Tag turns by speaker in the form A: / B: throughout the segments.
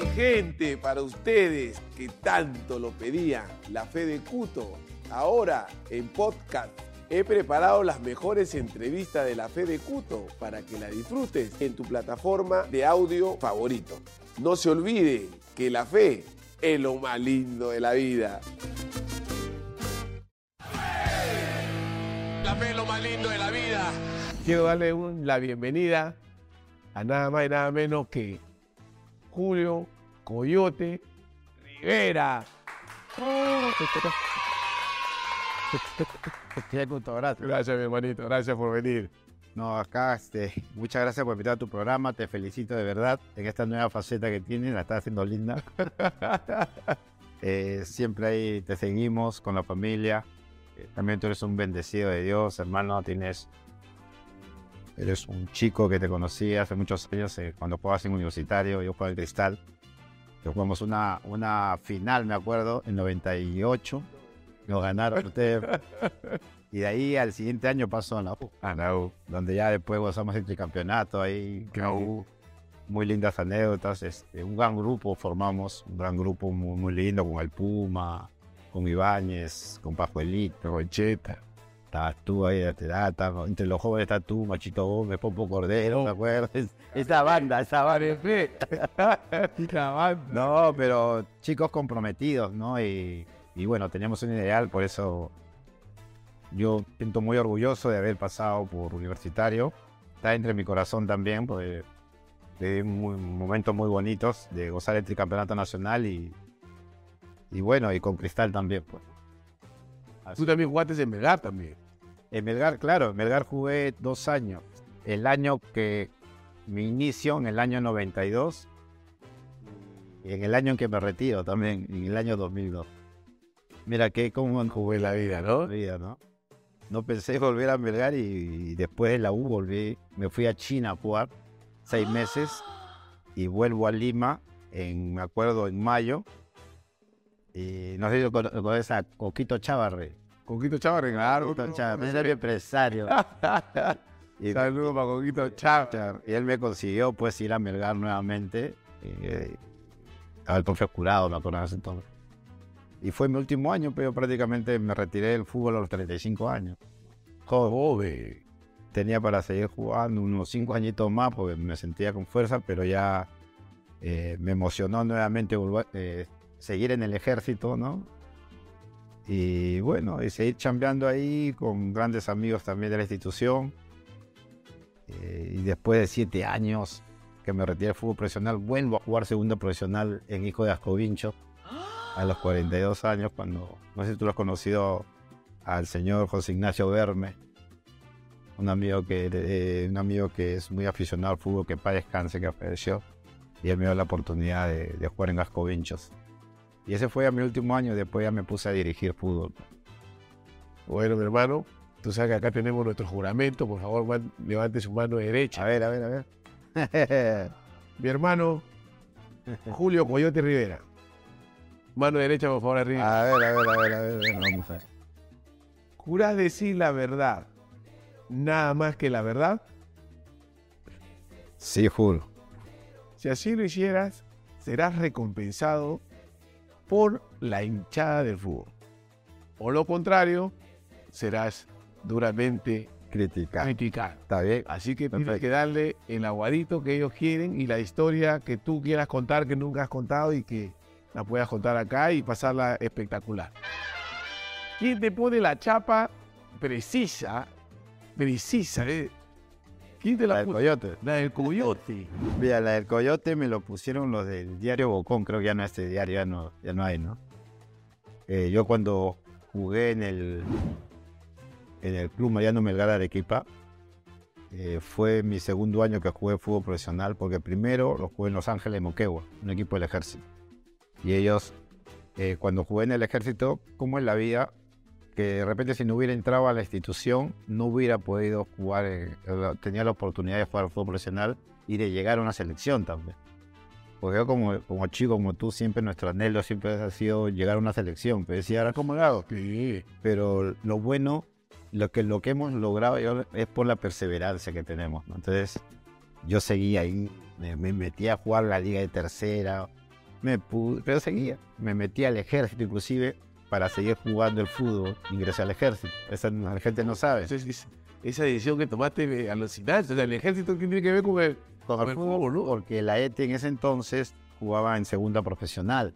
A: Mi gente, para ustedes que tanto lo pedían, la fe de Cuto, ahora en podcast. He preparado las mejores entrevistas de la fe de Cuto para que la disfrutes en tu plataforma de audio favorito. No se olvide que la fe es lo más lindo de la vida. La fe es lo más lindo de la vida. Quiero darle un- la bienvenida a nada más y nada menos que Julio Coyote Rivera.
B: Gracias,
A: mi hermanito. Gracias por venir.
B: No, acá, este, muchas gracias por invitar a tu programa. Te felicito de verdad en esta nueva faceta que tienes. La estás haciendo linda. Eh, siempre ahí te seguimos con la familia. Eh, también tú eres un bendecido de Dios, hermano. Tienes. Eres un chico que te conocí hace muchos años eh, cuando jugabas en universitario. Yo jugaba en Cristal. Jugamos una, una final, me acuerdo, en 98. Nos ganaron ustedes. Y de ahí al siguiente año pasó a la U. A la U, donde ya después gozamos el tricampeonato ahí.
A: Qué
B: Muy lindas anécdotas. Este, un gran grupo formamos, un gran grupo muy, muy lindo con el Puma, con Ibáñez, con Pajuelito, con Cheta. Estabas tú ahí de Terata, entre los jóvenes estás tú, Machito Gómez, Popo Cordero, ¿te acuerdas? Esa banda, esa banda. No, pero chicos comprometidos, ¿no? Y, y bueno, teníamos un ideal, por eso yo siento muy orgulloso de haber pasado por universitario. Está entre mi corazón también, porque muy- momentos muy bonitos de gozar el tricampeonato nacional y, y bueno, y con Cristal también, pues.
A: Tú también jugaste en Melgar también.
B: En Melgar, claro, en Melgar jugué dos años. El año que mi inicio, en el año 92, y en el año en que me retiro también, en el año 2002. Mira que cómo jugué la vida, ¿no? Vida, ¿no? No pensé volver a Melgar y, y después de la U volví, me fui a China a jugar seis meses y vuelvo a Lima, en, me acuerdo, en mayo. Y no sé si lo cono- lo conoces a Coquito Chavarre.
A: Coquito Chávez, claro.
B: Coquito Chavarre, era mi empresario.
A: Saludos para Coquito Chávez.
B: Y él me consiguió pues ir a Melgar nuevamente. eh, el profe Curado, me acuerdo entonces. Y fue mi último año, pero prácticamente me retiré del fútbol a los 35 años. Joven. Tenía para seguir jugando unos 5 añitos más porque me sentía con fuerza, pero ya eh, me emocionó nuevamente volver, eh, seguir en el ejército, ¿no? Y bueno, y seguir chambeando ahí con grandes amigos también de la institución. Eh, y después de siete años que me retiré del fútbol profesional, vuelvo a jugar segundo profesional en Hijo de Ascovincho a los 42 años, cuando, no sé si tú lo has conocido al señor José Ignacio Verme, un amigo que, eh, un amigo que es muy aficionado al fútbol, que para descanse, que falleció, y él me dio la oportunidad de, de jugar en Ascovinchos. Y ese fue a mi último año, después ya me puse a dirigir fútbol.
A: Bueno, mi hermano, tú sabes que acá tenemos nuestro juramento. Por favor, man- levante su mano derecha.
B: A ver, a ver, a ver.
A: Mi hermano, Julio Coyote Rivera. Mano derecha, por favor, arriba.
B: A ver, a ver, a ver, a ver, a ver, vamos a ver.
A: ¿Jurás decir la verdad? Nada más que la verdad.
B: Sí, juro.
A: Si así lo hicieras, serás recompensado por la hinchada del fútbol. O lo contrario, serás duramente
B: Criticar.
A: criticado.
B: Está bien.
A: Así que tienes que darle el aguadito que ellos quieren y la historia que tú quieras contar que nunca has contado y que la puedas contar acá y pasarla espectacular. ¿Quién te pone la chapa precisa? Precisa, ¿eh? ¿Quién te
B: La
A: la,
B: del coyote.
A: La del coyote.
B: Mira, la del coyote me lo pusieron los del diario Bocón, creo que ya no este diario, ya no, ya no hay, ¿no? Eh, yo cuando jugué en el en el Club Mariano Melgar de Arequipa, eh, fue mi segundo año que jugué fútbol profesional, porque primero lo jugué en Los Ángeles de Moquegua, un equipo del ejército. Y ellos, eh, cuando jugué en el ejército, como en la vida, que de repente si no hubiera entrado a la institución, no hubiera podido jugar, en- tenía la oportunidad de jugar fútbol profesional y de llegar a una selección también. Porque yo como, como chico, como tú, siempre nuestro anhelo siempre ha sido llegar a una selección. Pero decía, ahora cómo hago.
A: Sí.
B: Pero lo bueno, lo que, lo que hemos logrado yo- es por la perseverancia que tenemos. ¿no? Entonces, yo seguí ahí, me, me metí a jugar la liga de tercera, Me pude, pero seguía. Me metí al ejército inclusive para seguir jugando el fútbol. Ingresé al ejército. Esa la gente no sabe.
C: Entonces, es- esa decisión que tomaste me alucinante. O sea, el ejército ¿qué tiene que ver con el,
B: Con el fútbol,
C: ¿no?
B: porque la ETE en ese entonces jugaba en segunda profesional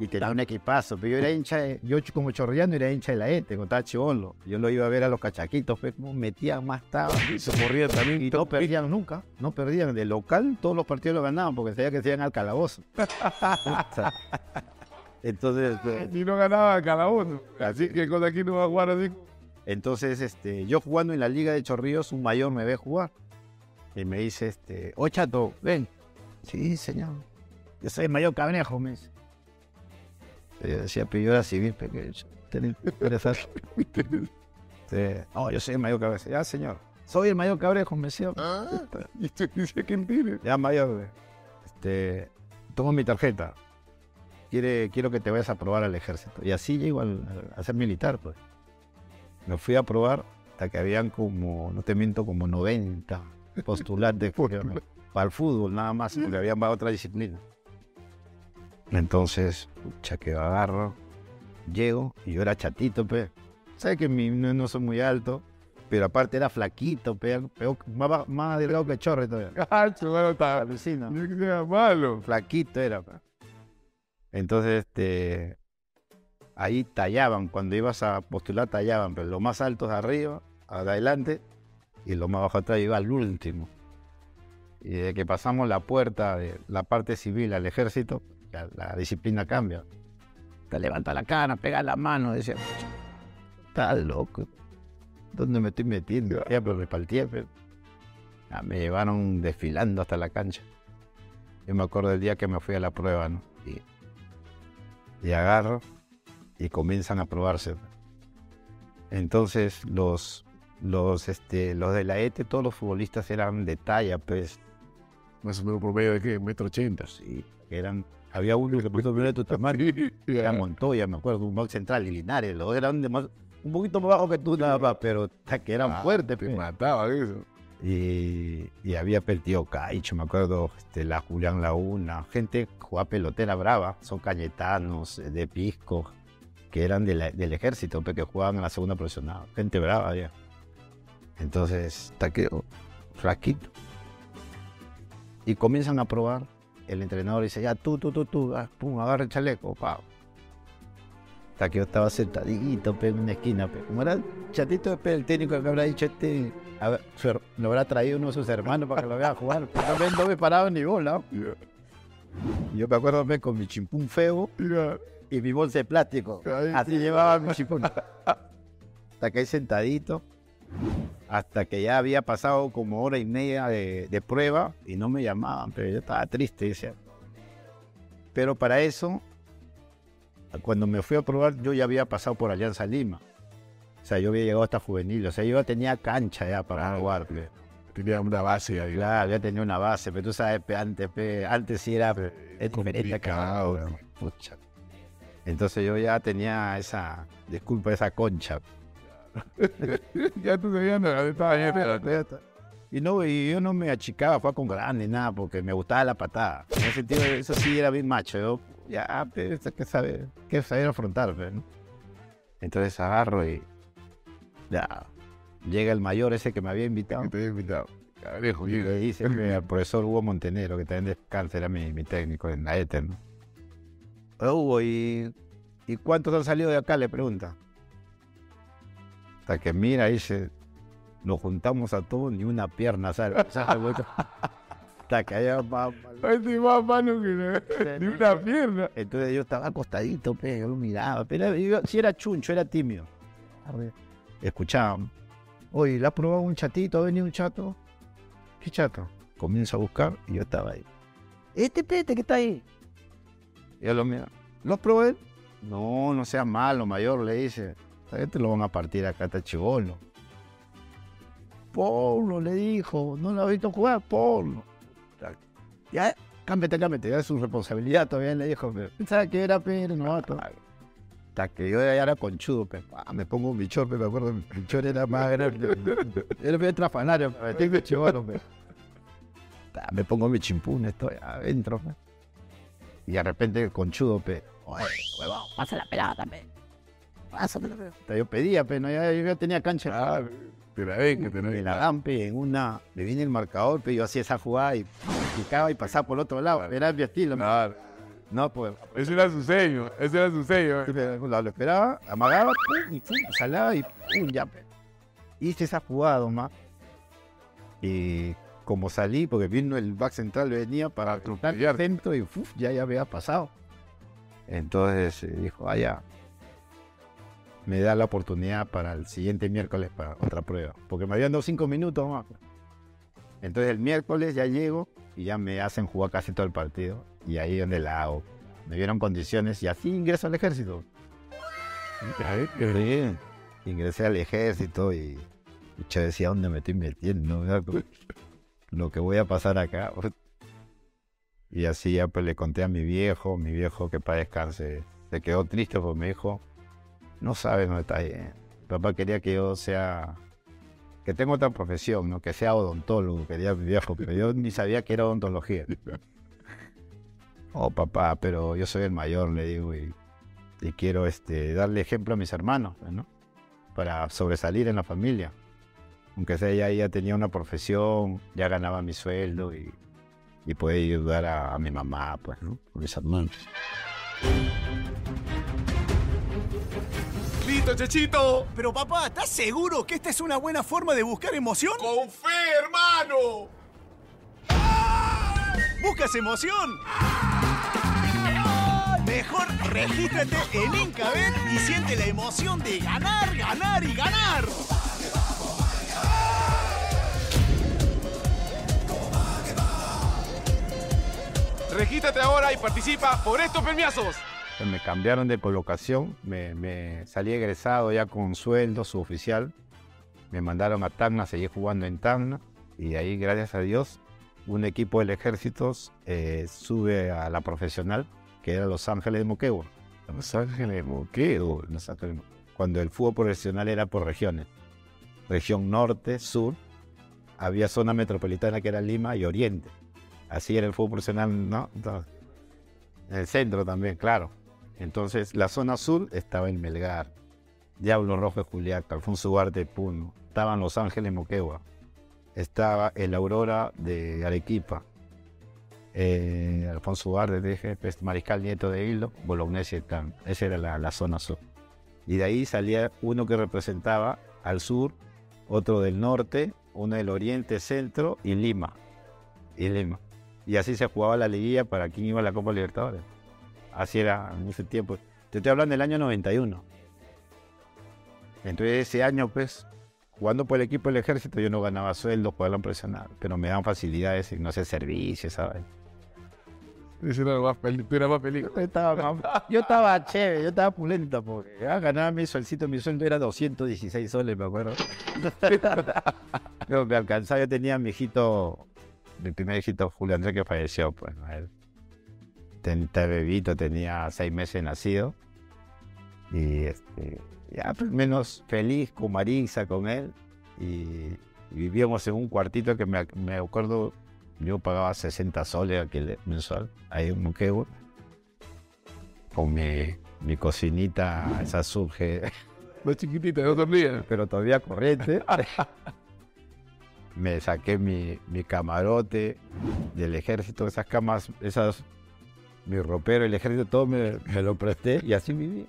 B: y tenía un equipazo. Pero yo era hincha, de- yo como chorrillano era hincha de la ETE, estaba chivolo. Yo lo iba a ver a los cachaquitos, pues como metían más tabas.
C: Se corría también.
B: Y no perdían nunca, no perdían. De local todos los partidos lo ganaban porque sabía que se iban al calabozo. Entonces, eh,
C: Y no ganaba cada uno. Así que con aquí no va a jugar así.
B: entonces este, yo jugando en la Liga de Chorrillos, un mayor me ve jugar. Y me dice, este, oh chato, ven. Sí, señor. Yo soy el mayor cabrejo, me dice. Yo decía, pero yo era civil, pequeño. Tenés que. No, yo soy el mayor cabrejo. Ya, señor. Soy el mayor cabrejo, me decía.
C: Y tú dices que tiene.
B: Ya, mayor, este, toma mi tarjeta. Quiere, quiero que te vayas a probar al ejército. Y así llego al- a ser militar, pues. Me fui a probar hasta que habían como, no te miento, como 90 postulantes para el fútbol, nada más, porque habían para otra disciplina. Entonces, pucha, que agarro, llego, y yo era chatito, pues. Sabes que mi, no, no soy muy alto, pero aparte era flaquito, pe, peor- más, más delgado que chorre todavía.
C: Sea malo.
B: Flaquito era. pe. Entonces, este, ahí tallaban, cuando ibas a postular tallaban, pero los más altos arriba, adelante, y los más bajos atrás iba al último. Y desde que pasamos la puerta de la parte civil al ejército, la disciplina cambia. Te levanta la cara, pega la mano, decía, está loco. ¿Dónde me estoy metiendo? Ya, pero me palteé, pero- Ya, me llevaron desfilando hasta la cancha. Yo me acuerdo del día que me fui a la prueba, ¿no? Y, y agarro y comienzan a probarse. Entonces los, los, este, los de la ETE, todos los futbolistas eran de talla, pues,
C: Más o menos promedio de qué? Metro ochenta.
B: sí, eran, había uno que puso de tu tamaño, era
C: Ya.
B: Montoya, me acuerdo, un box central y Linares, los dos eran de más, un poquito más bajo que tú nada más, pero que eran
C: Ah,
B: fuertes,
C: Te
B: pues.
C: mataba eso.
B: Y, había tío Caicho, me acuerdo, este, la Julián Launa, gente jugaba pelotera brava, son cañetanos, eh, de pisco, que eran del ejército, que jugaban en la segunda profesional, gente brava ya. Entonces, taqueo, flaquito. Y comienzan a probar, el entrenador dice, ya tú, tú, tú, tú, ah, pum, agarra el chaleco, pa. Hasta que yo estaba sentadito en una esquina. pe. Como era chatito, pe, el técnico que habrá dicho este, a ver, lo habrá traído uno de sus hermanos para que lo vea jugar. pe. No me, no me paraba ni bola. Yo me acuerdo con mi chimpún feo
C: Ya.
B: y mi bolsa de plástico.
C: Ay,
B: Así llevaba mi chimpún. Hasta que ahí sentadito, hasta que ya había pasado como hora y media de, de prueba y no me llamaban, pero yo estaba triste. decía. Pero para eso, cuando me fui a probar, yo ya había pasado por Alianza Lima. O sea, yo había llegado hasta juvenil, o sea, yo ya tenía cancha ya para jugar. pe.
C: Tenía una base ahí.
B: Claro, ya tenía una base, pero tú sabes, pe, antes, pe, antes sí era es diferente acá. Pucha. Entonces yo ya tenía esa, disculpa, esa concha.
C: ya tú sabías, no, estaba bien, pero-
B: Y no, y yo no me achicaba, fue con grande, nada, porque me gustaba la patada. En ese sentido, eso sí era bien macho. Yo, ya, pero hay que saber, que saber afrontar, ¿no? Entonces agarro y ya, llega el mayor ese que me había invitado.
C: que te había invitado. Cabrejo,
B: Y le dice que al profesor Hugo Montenegro, que también descansa, era mi, mi técnico en la ETER, Hugo, ¿y, ¿y cuántos han salido de acá? Le pregunta. Hasta que mira, dice, nos juntamos a todos, ni una pierna sale. Hasta que haya más- más-
C: Este mano que ni una pierna.
B: Entonces yo estaba acostadito, pe, yo miraba, pero yo, si era chuncho, era tímido. Escuchaba, oye, ¿le has probado un chatito? ¿Ha venido un chato? ¿Qué chato? Comienzo a buscar y yo estaba ahí. Este pete que está ahí. Y yo lo miro, ¿lo él? No, no seas malo, mayor, le dice. Esta te lo van a partir acá, está chivolo. Pablo le dijo, no lo ha visto jugar, Pablo. Ya, cámbiate, cámbiate, ya es su responsabilidad todavía, le dijo. Pensaba que era pero no, Hasta que yo ya era conchudo, pe. Me pongo mi short, pe, me acuerdo, mi short era más grande. Era bien trafanario, me pe. Ta, Me pongo mi chimpún, estoy adentro, pe. Y de repente conchudo, pe, oye, huevón, pasa la pelada también. Pásame la pelada. Yo pedía, pe, no, ya, yo ya tenía cancha.
C: Ah, te la ven, que te la
B: En
C: ven.
B: la Gampe, en una, me viene el marcador, pe, yo hacía esa jugada y picaba y pasaba por el otro lado. Era mi estilo. No, pues,
C: Ese era su sello, ese era su sello.
B: lo esperaba, amagaba, pum, y pum, salaba y pum, ya. Hice esa jugada más. Y como salí, porque vino el back central, venía para el centro y uf, ya, ya había pasado. Entonces eh, dijo, ah, ya. Me da la oportunidad para el siguiente miércoles para otra prueba. Porque me habían dado cinco minutos más. Entonces el miércoles ya llego y ya me hacen jugar casi todo el partido. Y ahí donde la. Me dieron condiciones y así ingreso al ejército. Sí. Ingresé al ejército y yo decía, ¿dónde me estoy metiendo? Lo que voy a pasar acá. Y así ya pues le conté a mi viejo, mi viejo que para descanse, se quedó triste porque me dijo, no sabes dónde está bien. Papá quería que yo sea, que tenga otra profesión, ¿no? que sea odontólogo, quería mi viejo, pero yo ni sabía que era odontología. Oh, papá, pero yo soy el mayor, le digo, y, y quiero este, darle ejemplo a mis hermanos, ¿no? Para sobresalir en la familia. Aunque sea ya, ya tenía una profesión, ya ganaba mi sueldo y, y podía ayudar a, a mi mamá, pues, ¿no? Con mis hermanos.
C: ¡Listo, Chechito!
D: Pero papá, ¿estás seguro que esta es una buena forma de buscar emoción?
C: ¡Con fe, hermano!
D: ¿Buscas emoción? Mejor regístrate en Incabet y siente la emoción de ganar, ganar y ganar.
C: Regístrate ahora y participa por estos premiazos.
B: Me cambiaron de colocación, me, me salí egresado ya con sueldo suboficial. Me mandaron a Tacna, seguí jugando en Tacna. Y ahí, gracias a Dios, un equipo del ejército eh, sube a la profesional, que era Los Ángeles de Moquegua.
C: Los Ángeles Moqueo.
B: Los Ángeles de Moquegua. Cuando el fútbol profesional era por regiones. Región norte, sur. Había zona metropolitana que era Lima y Oriente. Así era el fútbol profesional, ¿no? En el centro también, claro. Entonces, la zona sur estaba en Melgar, Diablo Rojo de Juliaca, Alfonso Ugarte de Puno, estaban Los Ángeles Moquegua, estaba el Aurora de Arequipa, eh, Alfonso Ugarte, dije, pues, Mariscal Nieto de Hilo, Bolognesi y Tan. Esa era la, la zona sur. Y de ahí salía uno que representaba al sur, otro del norte, uno del oriente, centro y Lima. Y Lima. Y así se jugaba la liguilla para quien iba a la Copa Libertadores. Así era en ese tiempo. Te estoy hablando del año 91. Entonces ese año, pues, jugando por el equipo del ejército, yo no ganaba sueldo, jugaba presionar, pero me daban facilidades y no sé, servicios, ¿sabes?
C: Más tú eras más película.
B: Yo estaba, más- yo estaba chévere, yo estaba pulenta porque ah, ganaba mi suelcito, mi sueldo era 216 soles, me acuerdo. Me alcanzaba, yo tenía a mi hijito, mi primer hijito Julio Andrés que falleció, pues, bebito, tenía seis meses nacido. Y este, ya pues, menos feliz con Marisa, con él. Y, y vivíamos en un cuartito que me, me acuerdo, yo pagaba 60 soles aquel mensual, ahí en Moquegua. Con mi, mi cocinita, esa surge,
C: Más chiquitita, no sonríe.
B: pero todavía corriente. me saqué mi, mi camarote del ejército, esas camas, esas, mi ropero, el ejército, todo me, me lo presté y así viví.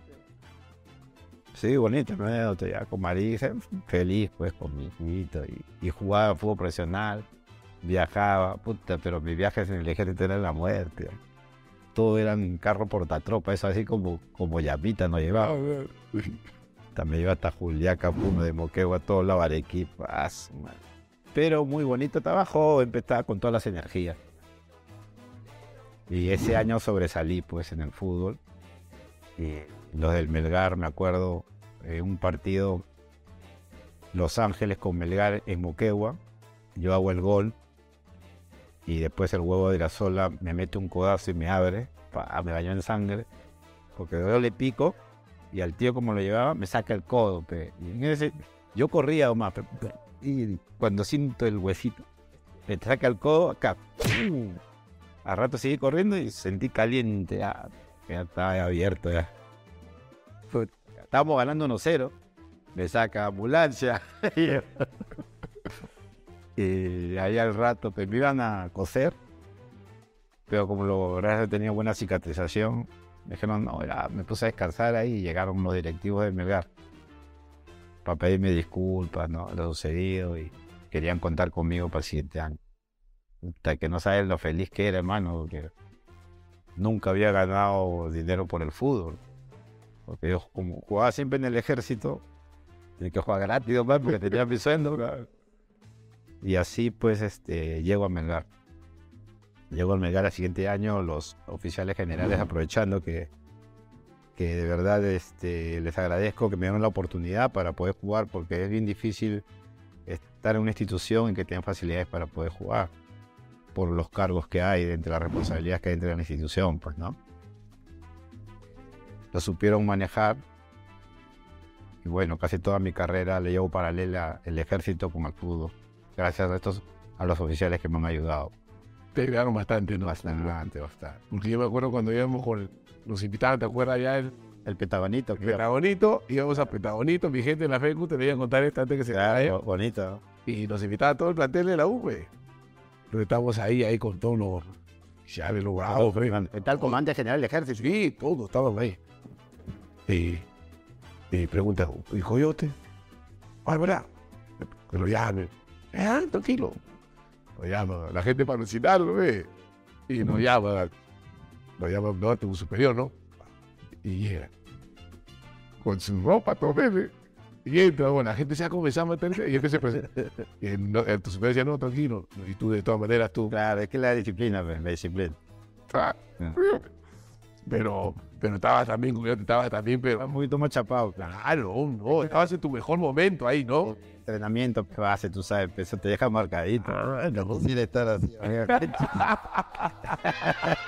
B: Sí, bonito, ¿no? ya con Marisa, feliz pues con mi hijito y, y jugaba fútbol profesional, viajaba, puta, pero mis viajes en el ejército eran la muerte. Todo eran carro portatropa, eso así como, como llamita nos llevaba. También iba hasta Juliaca, Puno de Moquegua, todo la Arequipa. ah. Pero muy bonito trabajo, empezaba con todas las energías. Y ese año sobresalí pues en el fútbol. Y los del Melgar, me acuerdo, eh, un partido Los Ángeles con Melgar en Moquegua. Yo hago el gol. Y después el huevo de la sola me mete un codazo y me abre. me bañó en sangre. Porque yo le pico y al tío como lo llevaba me saca el codo. yo corría pe, pe, y cuando siento el huesito, me saca el codo acá. ¡pum! Al rato seguí corriendo y sentí caliente. Ya, ya estaba abierto ya. Estábamos ganando 1-0. Me saca ambulancia. y ahí al rato pues, me iban a coser. Pero como lo gracias tenía buena cicatrización, me dijeron, no, ya me puse a descansar ahí y llegaron los directivos de Melgar para pedirme disculpas, ¿no? Lo sucedido y querían contar conmigo para el siguiente año. Hasta que no sabes lo feliz que era, hermano, porque nunca había ganado dinero por el fútbol. Porque yo como jugaba siempre en el ejército, tenía que jugar gratis, nomás, porque tenía mi sueldo. Y así pues este, llego a Melgar. Llego a Melgar al siguiente año, los oficiales generales aprovechando que, que de verdad este, les agradezco que me dieron la oportunidad para poder jugar, porque es bien difícil estar en una institución en que tengan facilidades para poder jugar, por los cargos que hay, entre las responsabilidades que hay dentro de la institución, pues, ¿no? Lo supieron manejar. Y bueno, casi toda mi carrera le llevo paralela el ejército con el fútbol. Gracias a estos, a los oficiales que me han ayudado.
A: Te ayudaron bastante, ¿no?
B: Bastante, bastante.
A: Porque yo me acuerdo cuando íbamos con... Nos invitaban, ¿te acuerdas ya el
B: El petagonito, que
A: Petagonito? Íbamos a Petagonito, mi gente en la FECU, te voy a contar esta antes que se
B: Claro, bonito.
A: Y nos invitaba todo el plantel de la U, güey. Entonces estábamos ahí, ahí con todos los oficiales, los bravos, güey.
B: Está el comandante general del ejército.
A: Sí, todos estaban ahí. Y, y pregunta, ¿y Coyote? Ah, ¿verdad? Que lo llamen. Ah, tranquilo. Lo llama la gente para alucinarlo, ve. Y nos llama, nos llama no, tu superior, ¿no? Y llega. Con su ropa, todo bebé. Y entra, bueno, la gente se ha comenzado a meterse y este se presenta. Y el, no- el- tu superior decía, no, tranquilo. Y tú, de todas maneras, tú,
B: Claro, es que la disciplina, pues, la disciplina.
A: Ah,
B: Ya.
A: Pero, pero estabas también, estabas también, pero
B: un poquito más chapado.
A: claro, no, estabas en tu mejor momento ahí, ¿no?
B: Entrenamiento que base, tú sabes, eso te deja marcadito.
A: Ah, no.
B: Sin estar así.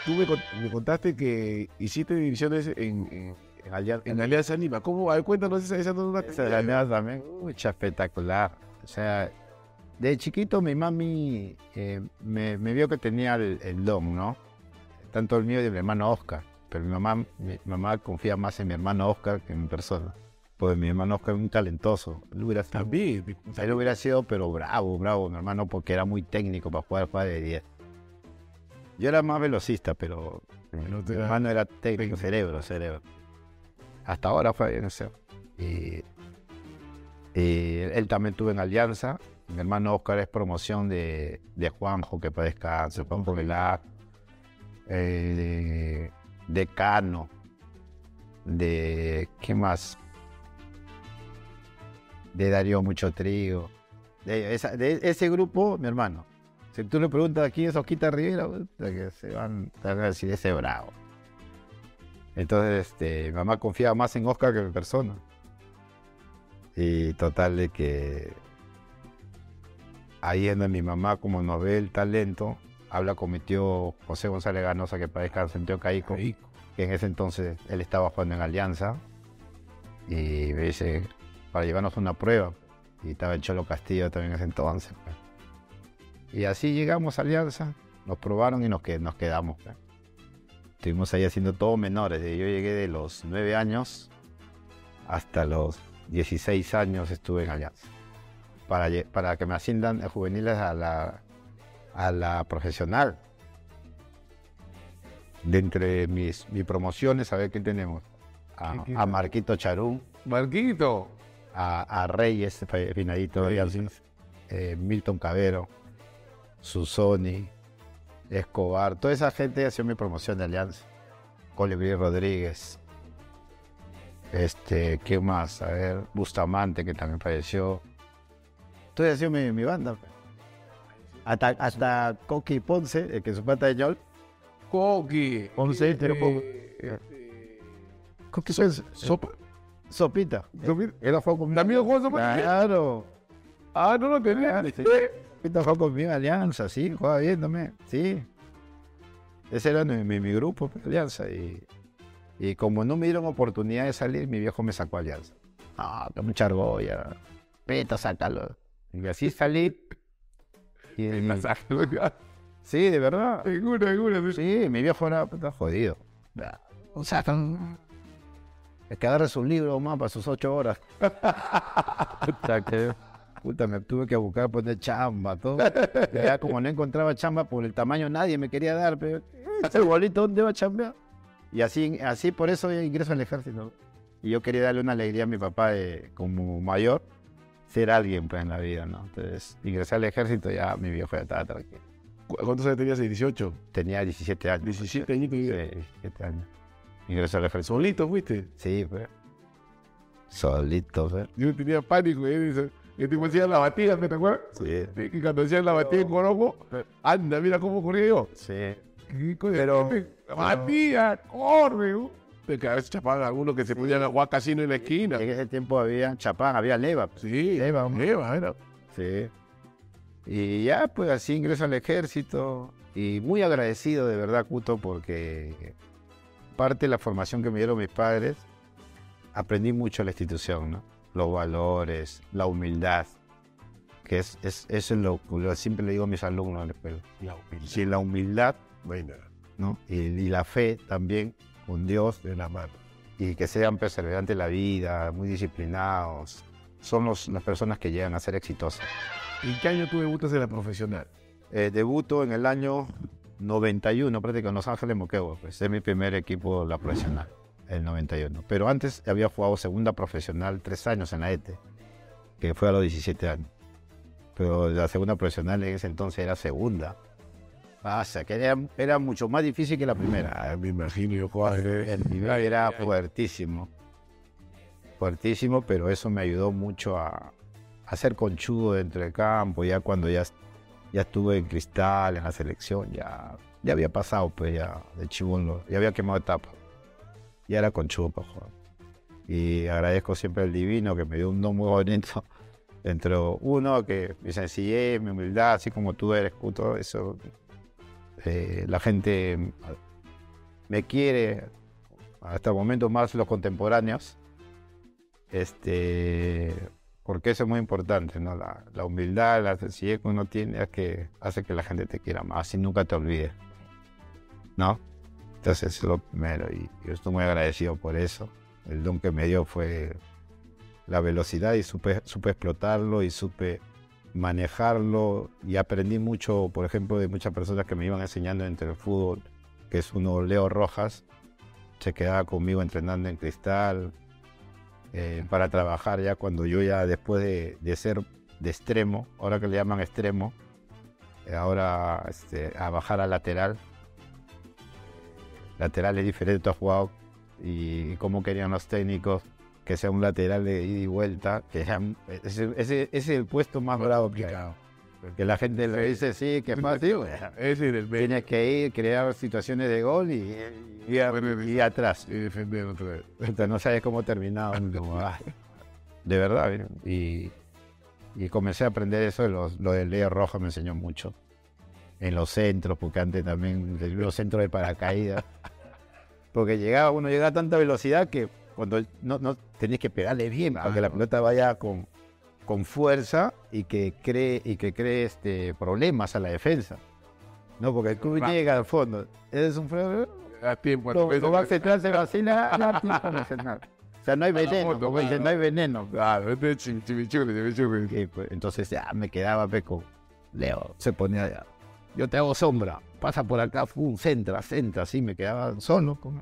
A: Tú me, me contaste que hiciste divisiones en, en,
B: En Alianza,
A: en Alianza Lima. ¿Cómo? A ver, cuéntanos esa, esa no una
B: esa de Alianza también, mucha espectacular. O sea, de chiquito mi mami eh, me, me vio que tenía el, el don, ¿no? Tanto el mío y de mi hermano Oscar. Pero mi mamá, mi mamá confía más en mi hermano Oscar que en mi persona. Pues mi hermano Oscar es un talentoso. Él hubiera sido
A: También.
B: Él hubiera sido, pero bravo, bravo, mi hermano, porque era muy técnico para jugar jugar de 10. Yo era más velocista, pero mi hermano era técnico, cerebro, cerebro. Hasta ahora fue bien eso. Y, y él también tuvo en Alianza. Mi hermano Oscar es promoción de, de Juanjo, que para descanse, Juanjo Velar, eh, de, Cano, de. ¿Qué más? de Darío Mucho Trigo. De, ese grupo, mi hermano. Si tú le preguntas aquí es Osquita Rivera, que se van, te van a decir ese bravo. Entonces, este, mi mamá confiaba más en Oscar que en mi persona. Y total de que ahí donde mi mamá, como nos ve el talento, habla con mi tío José González Ganosa, que descansar en Tío Caico que en ese entonces él estaba jugando en Alianza y me dice para llevarnos una prueba y estaba el Cholo Castillo también en ese entonces pues. y así llegamos a Alianza nos probaron y nos, que- nos quedamos pues. estuvimos ahí haciendo todo menores yo llegué de los 9 años hasta los 16 años estuve en Alianza para, para que me asciendan de juveniles a la, a la profesional de entre mis, mis promociones, a ver qué tenemos. A. Marquito Charún,
A: Marquito.
B: a, a Reyes, finadito, eh, Milton Cabero, Susoni, Escobar, toda esa gente hacía mi promoción de Alianza. Colibrí Rodríguez. Este, ¿qué más? A ver, Bustamante, que también falleció. Todo ha sido mi, mi banda. Hasta, hasta Coqui Ponce, el que es su pata de Yol.
A: Coqui.
B: Ponce,
A: Este,
B: pero poco.
A: este,
B: Coqui Ponce.
A: Sopa.
B: Sopita.
A: Sopita.
B: Él jugó conmigo.
A: ¿También jugó Sopa?
B: Claro.
A: Ah, no lo tenía.
B: Sopita jugó conmigo Alianza, sí, jugaba también. Sí. Ese era mi, mi- mi grupo, Alianza. Y, y como no me dieron oportunidad de salir, mi viejo me sacó Alianza. Ah, que mucha argolla. Peta, sácalo. Y así salí. Y,
A: La saca,
B: Sí, de verdad.
A: Seguro, seguro.
B: Sí, mi viejo era puta, jodido. O sea, tan- es que agarre su libro más para sus ocho horas. puta, que, puta, me tuve que buscar poner chamba, todo. Ya como no encontraba chamba por el tamaño, nadie me quería dar. Pero, el bolito, ¿dónde va a chambear? Y así, así por eso ingreso al ejército. Y yo quería darle una alegría a mi papá de, como mayor, ser alguien pues, en la vida, ¿no? Entonces, ingresé al ejército ya mi viejo ya estaba tranquilo.
A: ¿Cu- ¿Cuántos años tenías? 18.
B: Tenía 17 años.
A: 17 añitos.
B: Sí, 17 años. Ingresé al ejército.
A: Solito fuiste.
B: Sí, pues. Solito, pues.
A: Yo tenía pánico. ¿eh? Dice, Que te hacían la batida, ¿me te acuerdas?
B: Sí.
A: Que cuando hacían la batida en Corojo, anda, mira cómo corría yo.
B: Sí.
A: ¿Qué coño?
B: Pero-
A: La batida, corre. Porque a veces chapaban algunos que se ponían a jugar casino en la esquina.
B: En ese tiempo había chapán, había leva. pues.
A: Sí,
B: Leva.
A: Leva, era.
B: Sí. Y ya, pues así ingreso al ejército. Y muy agradecido de verdad, Cuto, porque parte de la formación que me dieron mis padres, aprendí mucho de la institución, ¿no? Los valores, la humildad, que es, es, eso es lo que siempre le digo a mis alumnos en la escuela.
A: La humildad.
B: Si la humildad
A: Bueno,
B: ¿no? Y, y la fe también con Dios
A: de la mano.
B: y que sean perseverantes en la vida, muy disciplinados, son los- las personas que llegan a ser exitosas.
A: ¿En qué año tú debutas en la profesional?
B: Eh, debuto en el año 91, prácticamente en Los Ángeles Moquegua, pues es mi primer equipo la profesional, el 91. Pero antes había jugado segunda profesional tres años en la ETE, que fue a los 17 años. Pero la segunda profesional en ese entonces era segunda. Sea, que era, era mucho más difícil que la primera.
A: Ah, me imagino yo eh,
B: El nivel era fuertísimo. Fuertísimo, pero eso me ayudó mucho a, a ser conchudo dentro del campo. Ya cuando ya, ya estuve en cristal, en la selección, ya, ya había pasado, pues ya de chivolo, ya había quemado etapa. Ya era conchudo para jugar. Y agradezco siempre al divino que me dio un don muy bonito. Entre uno, que mi sencillez, mi humildad, así como tú eres, puto, eso. Eh, la gente me quiere, hasta el momento más los contemporáneos, este, porque eso es muy importante, ¿no? La, la humildad, la sencillez que uno tiene que hace que la gente te quiera más y nunca te olvide, ¿no? Entonces es lo primero y yo estoy muy agradecido por eso. El don que me dio fue la velocidad y supe, supe explotarlo y supe manejarlo y aprendí mucho, por ejemplo, de muchas personas que me iban enseñando entre el fútbol, que es uno Leo Rojas, se quedaba conmigo entrenando en cristal eh, para trabajar ya cuando yo ya después de, de ser de extremo, ahora que le llaman extremo, eh, ahora este, a bajar a lateral. Lateral es diferente, tú has jugado y, cómo querían los técnicos que sea un lateral de ida y vuelta, que sea un- ese, es el puesto más bravo que hay. Que la gente le dice, sí, que es fácil, bueno,
A: es el.
B: Tienes que ir, crear situaciones de gol y, y, a- y atrás.
A: Y defender otra vez.
B: Entonces, no sabes cómo terminar. como, ah, de verdad. ¿eh? Y, y comencé a aprender eso. Los, lo de Leo Roja me enseñó mucho. En los centros, porque antes también los centros de paracaídas. Porque llegaba, uno llegaba a tanta velocidad que cuando no, no tenías que pegarle bien para que la
A: Claro.
B: pelota vaya con, con fuerza y que cree, y que cree este, problemas a la defensa. No, porque tú
A: Va.
B: llegas al fondo, eres un fre-
A: Da tiempo a
B: lo, lo va a centrar, se vacila, de cenar. O sea, no hay
A: A la
B: veneno,
A: foto,
B: como dicen,
A: claro.
B: no hay veneno.
A: Claro, este es chim- chimichurri, chimichurri.
B: Y, pues, entonces ya me quedaba peco. Leo se ponía ya. Yo te hago sombra, pasa por acá, pum, centra, centra, así me quedaba solo. con-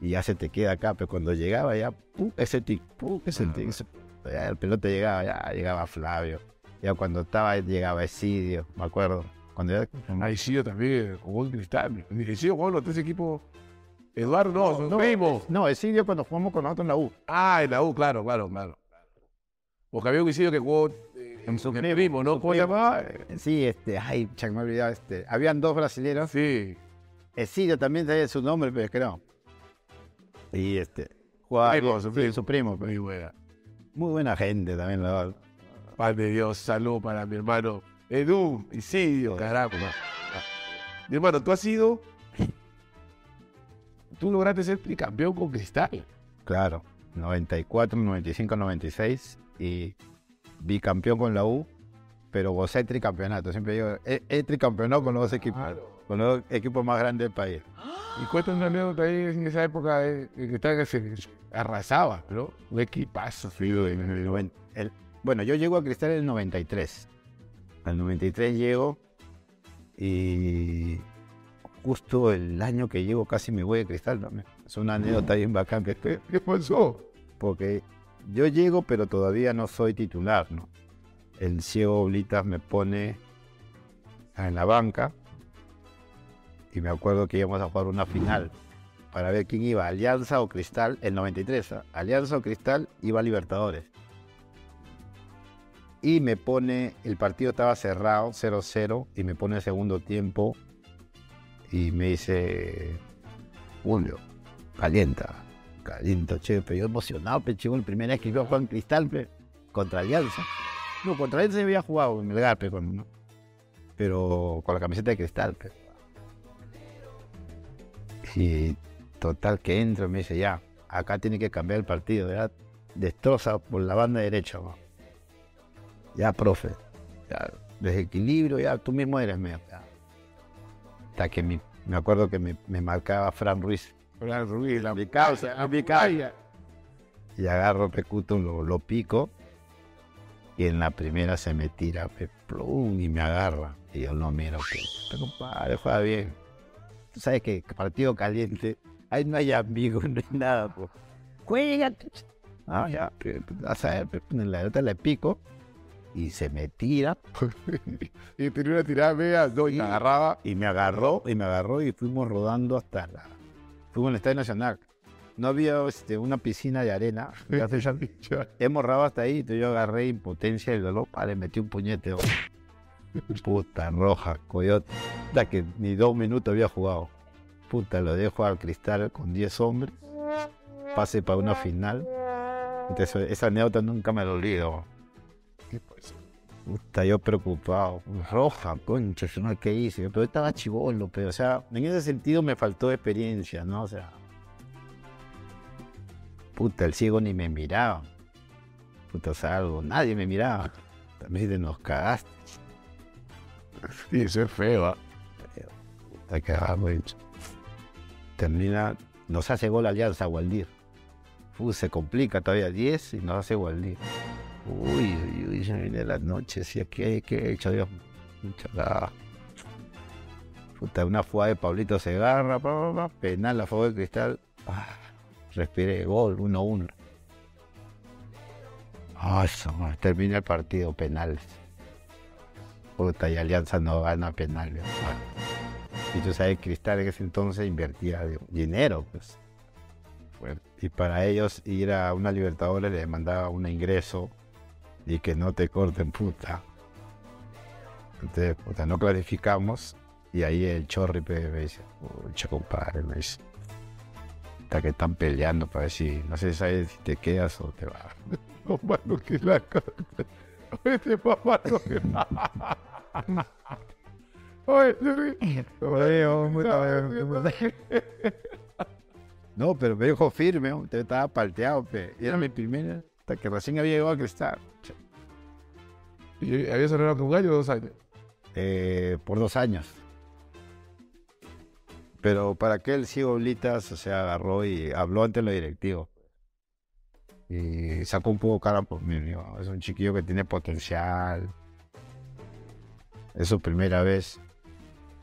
B: y ya se te queda acá, pero cuando llegaba ya, pum, ese tic, pum, ese
A: Ah,
B: tic. ese- ya el pelota llegaba, ya llegaba Flavio. Ya cuando estaba, llegaba Esidio, me acuerdo. Cuando ya,
A: Ahí sí, también jugó en cristal. Sí, jugó en los tres equipos. Eduardo, no,
B: no,
A: primo.
B: no, Esidio cuando jugamos con nosotros en la U.
A: Ah, en la U, claro, claro, claro. Porque había un Isidro que jugó eh,
B: En su primo.
A: ¿no? ¿Cómo llamaba?
B: Sí, este, ay, cha, me he olvidado, este. Habían dos brasileños.
A: Sí.
B: Esidio también tenía su nombre, pero creo. Y este.
A: Primo, su primo.
B: su primo.
A: Muy buena.
B: Muy buena gente también, la verdad.
A: Pan de Dios, salud para mi hermano Edu, Isidio, carajo. Mi hermano, tú has sido. Tú lograste ser tricampeón con cristal.
B: Claro. 94, 95, 96. Y bicampeón con la U. pero gocé tricampeonato. Siempre digo, he, he tricampeonado con los dos equipos, con los equipos más grandes del país.
A: Y cuéntanos una anécdota ahí en esa época de, de que se arrasaba, ¿no? Un equipazo, sí,
B: En el noven- el- bueno, yo llego a Cristal en el 93. Al 93 llego y justo el año que llego casi me voy de Cristal también. Es una anécdota bien bacán que
A: ¿Qué, qué pasó?
B: porque yo llego pero todavía no soy titular, ¿no? El ciego Oblitas me pone en la banca y me acuerdo que íbamos a jugar una final para ver quién iba, Alianza o Cristal, el 93, ¿ah? Alianza o Cristal iba a Libertadores. Y me pone, el partido estaba cerrado, 0-0, y me pone el segundo tiempo y me dice, Julio, calienta, calienta, che, pero yo emocionado, pe, chivo, el primer vez que iba a jugar en Cristal, pe, contra Alianza. No, contra Alianza había jugado en Melgar, pe, con- ¿no? pero con la camiseta de Cristal. Y total que entro y me dice, ya, acá tiene que cambiar el partido, ya destroza por la banda derecha. Ya, profe, ya, desequilibrio, ya, tú mismo eres mío. ya. Hasta que mi- me acuerdo que me, me marcaba Fran Ruiz.
A: Fran Ruiz, la
B: Mi causa, mi causa. Y agarro Pecuto, lo, lo pico. Y en la primera se me tira, plum, y me agarra. Y yo lo miro, "Pero, compadre, juega bien. Sabes que partido caliente, ahí no hay amigos, no hay nada, pues. Juega. Ah, ya, a saber, en la otra le pico. Y se me tira,
A: Y tenía una tirada media, no, y te agarraba.
B: y me agarró, y me agarró, y fuimos rodando hasta la. Fuimos al Estadio Nacional. No había este, una piscina de arena. Ya se-
A: Ya.
B: Hemos rodado hasta ahí, entonces yo agarré impotencia y dolor, le metí un puñete. Puta roja, coyote. Da que ni dos minutos había jugado. Puta, lo dejo al cristal con 10 hombres. Pase para una final. Entonces, esa anécdota nunca me lo olvido.
A: ¿Qué pasó?
B: Puta, yo preocupado. Roja, concha, yo no sé qué hice. Pero estaba chivolo, pero, o sea, en ese sentido me faltó experiencia, ¿no? O sea. Puta, el ciego ni me miraba. Puta, o sea, algo, nadie me miraba. También te nos cagaste.
A: Sí, eso es feo.
B: Puta, que agarro y- Termina, nos hace gol Alianza Waldir. Uh, se complica todavía 10 y nos hace Waldir. Uy, uy, uy, ya viene la noche, si es que que he hecho Dios. Mucha la- Puta, una jugada de Pablito Segarra, pa, pa, penal a favor de Cristal. Ah, respiré, gol, 1-1. Ah, termina el partido, penales. Puta, y Alianza no gana penales. Ah. Y tú sabes, Cristal en ese entonces invertía dinero, pues. Y para ellos ir a una Libertadores les mandaba un ingreso y que no te corten, puta. Entonces, puta, no clarificamos. Y ahí el chorri pe, me dice, pucha, compadre, me dice. Hasta que están peleando para si, no sé, sabes si te quedas o te vas.
A: No, mano, que la. Este papá no.
B: No, pero me dijo firme. Te- estaba palteado, pe. Y era mi primera, hasta que recién había llegado a Cristal.
A: ¿Y había cerrado con un año o dos años?
B: eh, por dos años. Pero para que el ciego Blitas, o sea, agarró y habló ante los directivos. Y sacó un poco cara por mí. es un chiquillo que tiene potencial. Es su primera vez.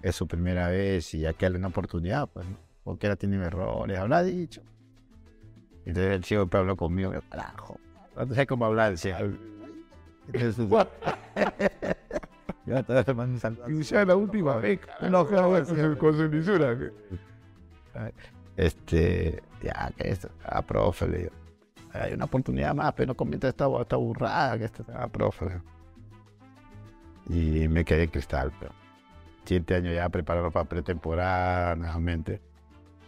B: Es su primera vez y hay que darle una oportunidad, pues, ¿no? Porque era tiene errores, habrá dicho. Entonces el siempre habló conmigo, yo, carajo. No sé cómo hablar ciego. Entonces, yo todavía te mando un saludo.
A: Y ya la última vez, no, con su, lisura.
B: Este, ya, que esto, ah, profe, le digo, hay una oportunidad más, pero no convierte esta, esta burrada, que esto, ah, profe. Y me quedé en cristal, pero siete años ya preparado para pretemporada nuevamente.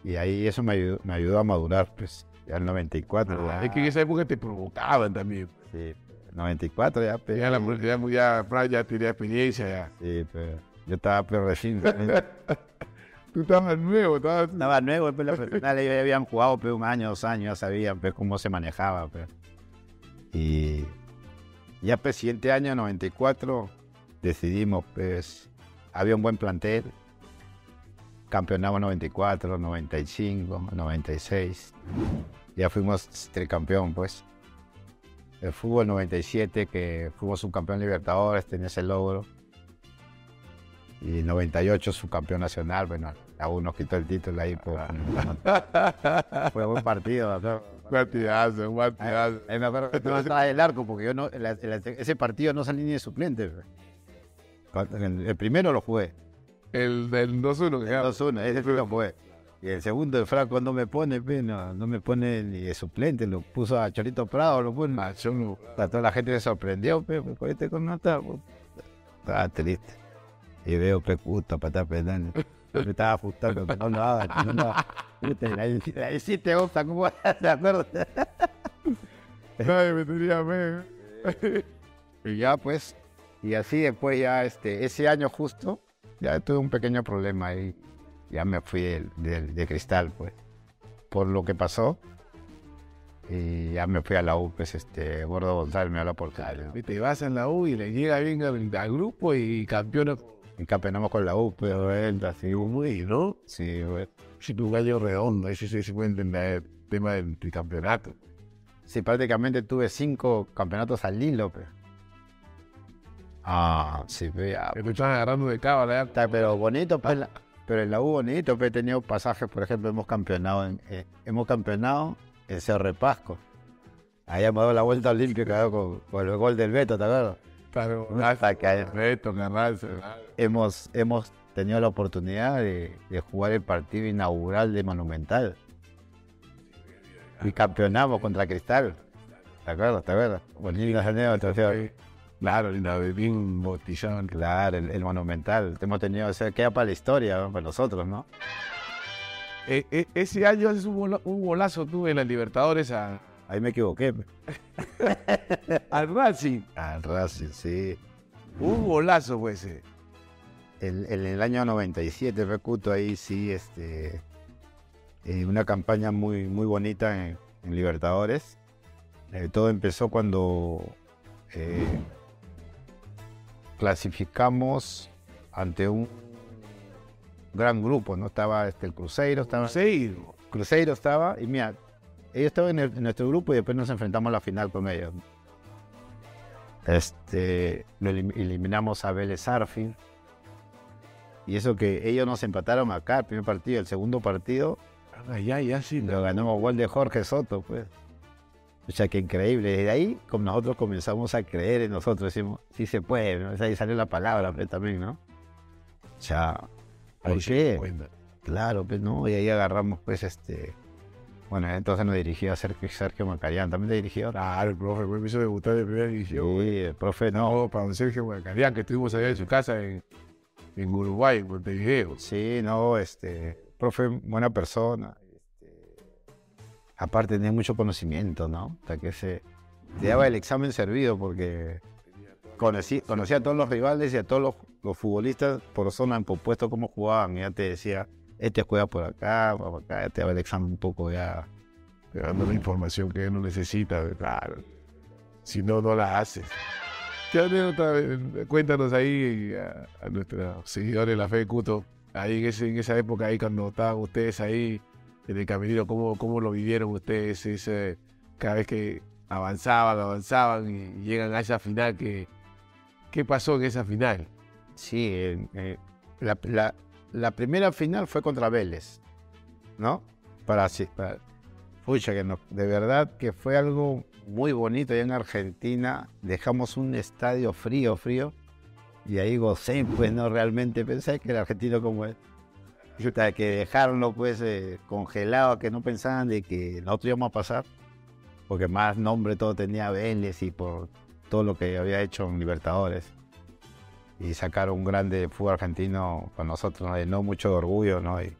B: Y ahí eso me ayudó, me ayudó a madurar, pues, ya el 94. ya,
A: Es que en esa época te provocaban también.
B: sí, 94 ya, pues,
A: Ya la ya, ya, Fran ya tenía experiencia ya.
B: sí, pero yo estaba pero recién,
A: Tú estabas nuevo, estabas...
B: Estaba nuevo, pues, los profesionales ya habían jugado pues, un año, dos años, ya sabían pues, cómo se manejaba. Pues. Y ya pues siguiente año, 94, decidimos, pues, había un buen plantel. Campeonamos 94, 95, 96. Ya fuimos tricampeón, pues. El fútbol 97, que fuimos subcampeón Libertadores, tenía ese logro. Y 98 subcampeón nacional, bueno, a uno quitó el título ahí. Por, fue buen partido. ¿no?
A: Partidazo, un partidazo.
B: Ahí me acuerdo que no estaba el arco, porque yo no, la- la- ese partido no salí ni de suplente. Cuando- El, primero lo jugué,
A: El del 2-1 que
B: el
A: ganamos.
B: 2-1, ese sí lo jugué. Y el segundo, el Franco no me pone, no, no me pone ni de suplente, lo puso a Cholito Prado, lo puso.
A: Ah, yo no-
B: A toda la gente se sorprendió, pe, pe, con este con nota. Estaba triste. Y veo, pe, puta, para estar penal. Me estaba asustando, que no lo hagas, no lo hagas. Y La, hiciste, Opta, ¿cómo te acuerdas?
A: Ay, me tenía fe.
B: Y ya pues, y así después ya este, ese año justo, ya tuve un pequeño problema ahí. Ya me fui del- del- de, cristal, pues, por lo que pasó. Y ya me fui a la U, pues, este, Gordo González me habla por
A: Claro, te vas en la U y le llega bien al, al grupo y campeona.
B: Y campeonamos con la U, pero él así,
A: Muy, ¿no?
B: sí, güey.
A: Si tu gallo redondo, ese se puede entender el tema del tricampeonato.
B: Sí, prácticamente tuve cinco campeonatos al hilo, pues. Ah, sí, pe, ya,
A: Que te están agarrando de cábala ya.
B: Está, pero bonito, pues, la- pero en la U bonito, pues, he tenido pasajes, por ejemplo, hemos campeonado en, eh, hemos campeonado en Cerro de Pasco. Ahí hemos dado la vuelta olímpica con, con el gol del Beto, ¿te acuerdas?
A: Claro,
B: Hasta que hay-
A: Reto, Carranza.
B: hemos, hemos tenido la oportunidad de, de jugar el partido inaugural de Monumental. Y campeonamos contra Cristal. ¿Te acuerdas? ¿Te acuerdas? Bonitas anécdotas, ¿sí?
A: Claro, linda, bien bautizado.
B: Claro, el, el Monumental. Hemos tenido, o sea, queda para la historia, ¿no? para nosotros, ¿no?
A: Eh, eh, ese año haces un, gola- un golazo tú en la Libertadores a,
B: Ahí me equivoqué.
A: al Racing.
B: Al Racing, sí.
A: Un golazo fue ese.
B: El, el- el año 97, Recuto, ahí sí, este, eh, una campaña muy, muy bonita en, en Libertadores. Eh, todo empezó cuando eh, clasificamos ante un gran grupo, ¿no? Estaba este, el Cruzeiro, estaba,
A: Cruzeiro.
B: Cruzeiro estaba, y mira, ellos estaban en, el- en nuestro grupo y después nos enfrentamos a la final con ellos. Este, lo elim- eliminamos a Vélez Arfin. Y eso que ellos nos empataron acá el primer partido, el segundo partido
A: Ah, ya, ya, sí.
B: lo ganamos gol de Jorge Soto, pues. O sea, que increíble. Desde ahí, como nosotros comenzamos a creer en nosotros, decimos, sí se puede, ¿no? O sea, ahí salió la palabra pues, también, ¿no? O sea, ¿por qué? Claro, pues no, y ahí agarramos pues este. Bueno, entonces nos dirigía Sergio, Sergio Macarián, también te dirigió.
A: Claro, el profe me hizo debutar en primera división.
B: Sí, el profe no.
A: No, para don Sergio Guacarián, que estuvimos allá en su casa en, en Uruguay, en Montevideo.
B: Sí, no, este. Profe, buena persona. Aparte tenía mucho conocimiento, ¿no? Hasta que se. Te daba el examen servido porque conocí, a todos los rivales y a todos los, futbolistas por zona, por puesto, cómo jugaban. Ya te decía, este juega por acá, por acá, ya te daba el examen un poco ya.
A: Te dando la información que uno necesita, claro. Si no, no la haces. Eh, Cuéntanos ahí a, nuestros seguidores la fe de Cuto, ahí en, en esa época, ahí cuando estaban ustedes ahí en el caminito, ¿cómo, cómo lo vivieron ustedes? Cada vez que avanzaban, avanzaban y llegan a esa final, ¿qué, pasó en esa final?
B: Sí, eh, la, la- primera final fue contra Vélez, ¿no? Para, sí, que no- de verdad que fue algo muy bonito allá en Argentina. Dejamos un estadio frío, frío, y ahí gocé, pues no realmente pensé que el argentino como es. Que dejaronlo pues eh, congelado, que no pensaban de que nosotros íbamos a pasar, porque más nombre todo tenía Vélez y por todo lo que había hecho en Libertadores y sacar un grande fútbol argentino con nosotros nos llenó mucho orgullo, ¿no? Y,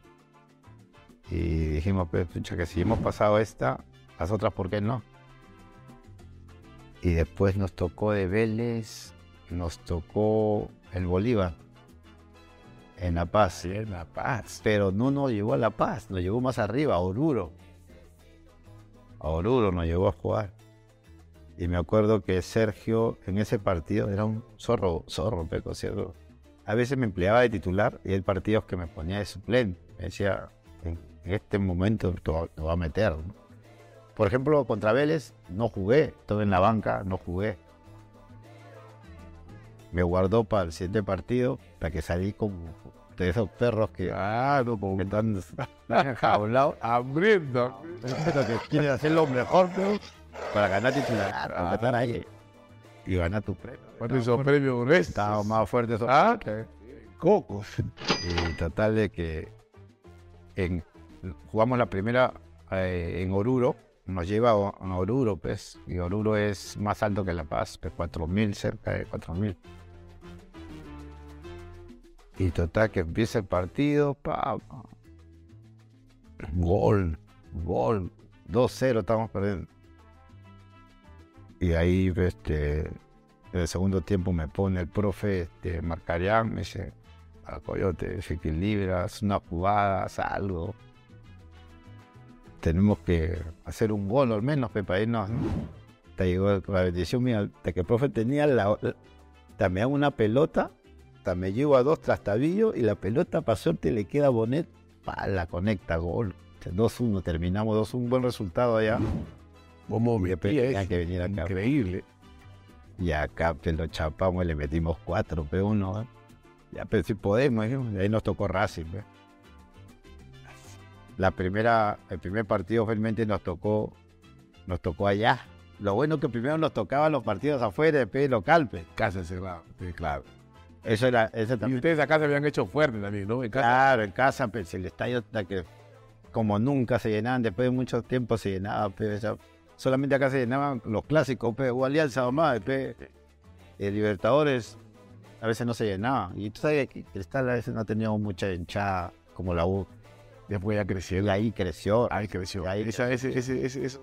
B: y dijimos, pues, pucha, que si hemos pasado esta, las otras, ¿por qué no? Y después nos tocó de Vélez, nos tocó el Bolívar en La Paz.
A: Sí, en La Paz.
B: Pero no nos llevó a La Paz, nos llevó más arriba, a Oruro. A Oruro nos llevó a jugar. Y me acuerdo que Sergio en ese partido era un zorro, zorro, peco, ¿cierto? A veces me empleaba de titular y hay partidos que me ponía de suplente. Me decía, en este momento te va a meter. ¿no? Por ejemplo, contra Vélez no jugué, estuve en la banca, no jugué. Me guardó para el siguiente partido, para que salí como de esos perros que,
A: Claro, como
B: que están enjaulados.
A: hambriento.
B: Pero que quieres hacer lo mejor pero para ganar titular, para estar ahí y ganar tu premio.
A: ¿Cuánto hizo premio con esto?
B: Estaba más fuerte eso.
A: Ah, cocos.
B: Y total de que en, jugamos la primera eh, en Oruro, nos lleva a a Oruro, pues, y Oruro es más alto que La Paz, pues 4.000, cerca de 4.000. Y total que empieza el partido, pa, gol, gol, 2-0 estamos perdiendo. Y ahí, este, en el segundo tiempo me pone el profe este, Marcarián, me dice, a Coyote, desequilibras una jugada, algo. Tenemos que hacer un gol al menos, para irnos. ¿no? Te llegó la bendición mía, de que el profe tenía la, también una pelota, me llevo a dos trastabillos y la pelota para suerte le queda a Bonet, pa, la conecta, gol. O sea, 2-1, terminamos 2 un buen resultado allá.
A: Como me
B: tenía que venir acá.
A: Increíble.
B: Y acá te lo chapamos y le metimos 4, P1. ¿eh? Ya, pero si podemos, y ahí nos tocó Racing. ¿ve? La primera, el primer partido realmente nos tocó, nos tocó allá. Lo bueno que primero nos tocaban los partidos afuera, después local. pues.
A: Casa encerrado. Sí, claro.
B: Eso era, eso
A: Y ustedes acá se habían hecho fuerte también, ¿no? En casa.
B: Claro, en casa, pues, el estadio hasta que como nunca se llenaban, después de mucho tiempo se llenaba, pues, ya- solamente acá se llenaban los clásicos, pues, o Alianza nomás, después el Libertadores a veces no se llenaba. Y tú sabes que Cristal a veces no ha tenido mucha hinchada como la U.
A: Después ya
B: Y
A: crecieron.
B: ahí creció,
A: Ahí creció.
B: Ahí
A: Esa- ese- ese- ese- esos,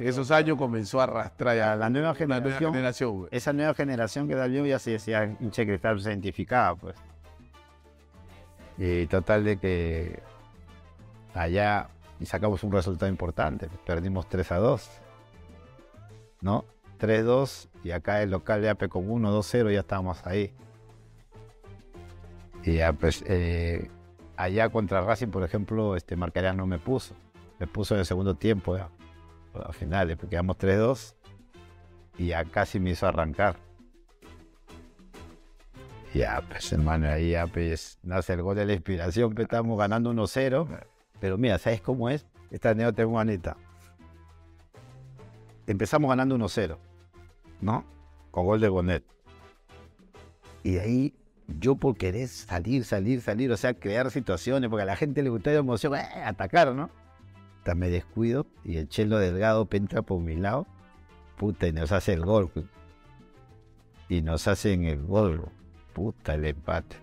A: esos años comenzó a arrastrar ya
B: la nueva
A: la nueva
B: generación.
A: generación.
B: esa nueva generación que salió ya se decía hincha cristal se identificaba, pues. Y total de que allá y sacamos un resultado importante. Perdimos 3 a 2. ¿No? 3-2 y acá el local de AP con 1, 2-0 ya estábamos ahí. Y ya pues eh, allá contra Racing, por ejemplo, este Marcarián no me puso. Me puso en el segundo tiempo ya. Al final, quedamos 3-2 y ya casi me hizo arrancar. Ya, pues hermano, ahí ya pues nace el gol de la inspiración, pues estamos ganando 1-0. Pero mira, ¿sabes cómo es? Esta anécdota es bonita. Empezamos ganando 1-0, ¿no? Con gol de Bonet. Y de ahí yo por querer salir, salir, salir, o sea, crear situaciones, porque a la gente le gusta la emoción, ¡eh! atacar, ¿no? Me descuido y el chelo delgado entra por mi lado, puta, y nos hace el gol. Y nos hacen el gol, puta, el empate.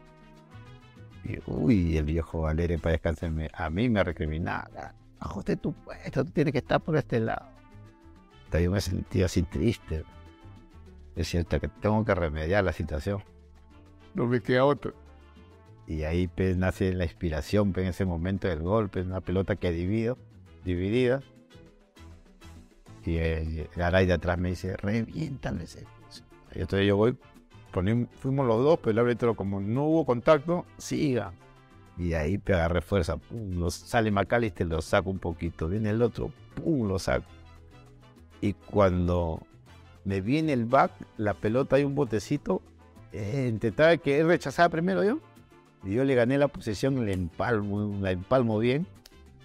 B: Y, uy, el viejo Valerio para descansarme. A mí me recriminaba. Ajuste tu puesto, tú tienes que estar por este lado. Hasta yo me sentía así triste. Es cierto que tengo que remediar la situación.
A: No me queda otro.
B: Y ahí pues, nace la inspiración pues, en ese momento del golpe, una pelota que divido, dividida. Y el Garay de atrás me dice, reviéntale ese. Y entonces yo voy, fuimos los dos, pero el árbitro como no hubo contacto, siga. Y ahí pues, agarré fuerza, pum, lo- sale McAllister, lo saco un poquito, viene el otro, pum, lo saco. Y cuando me viene el back, la pelota hay un botecito, eh, intentaba que él rechazara primero yo. Y yo le gané la posición, le empalmo, la empalmo bien.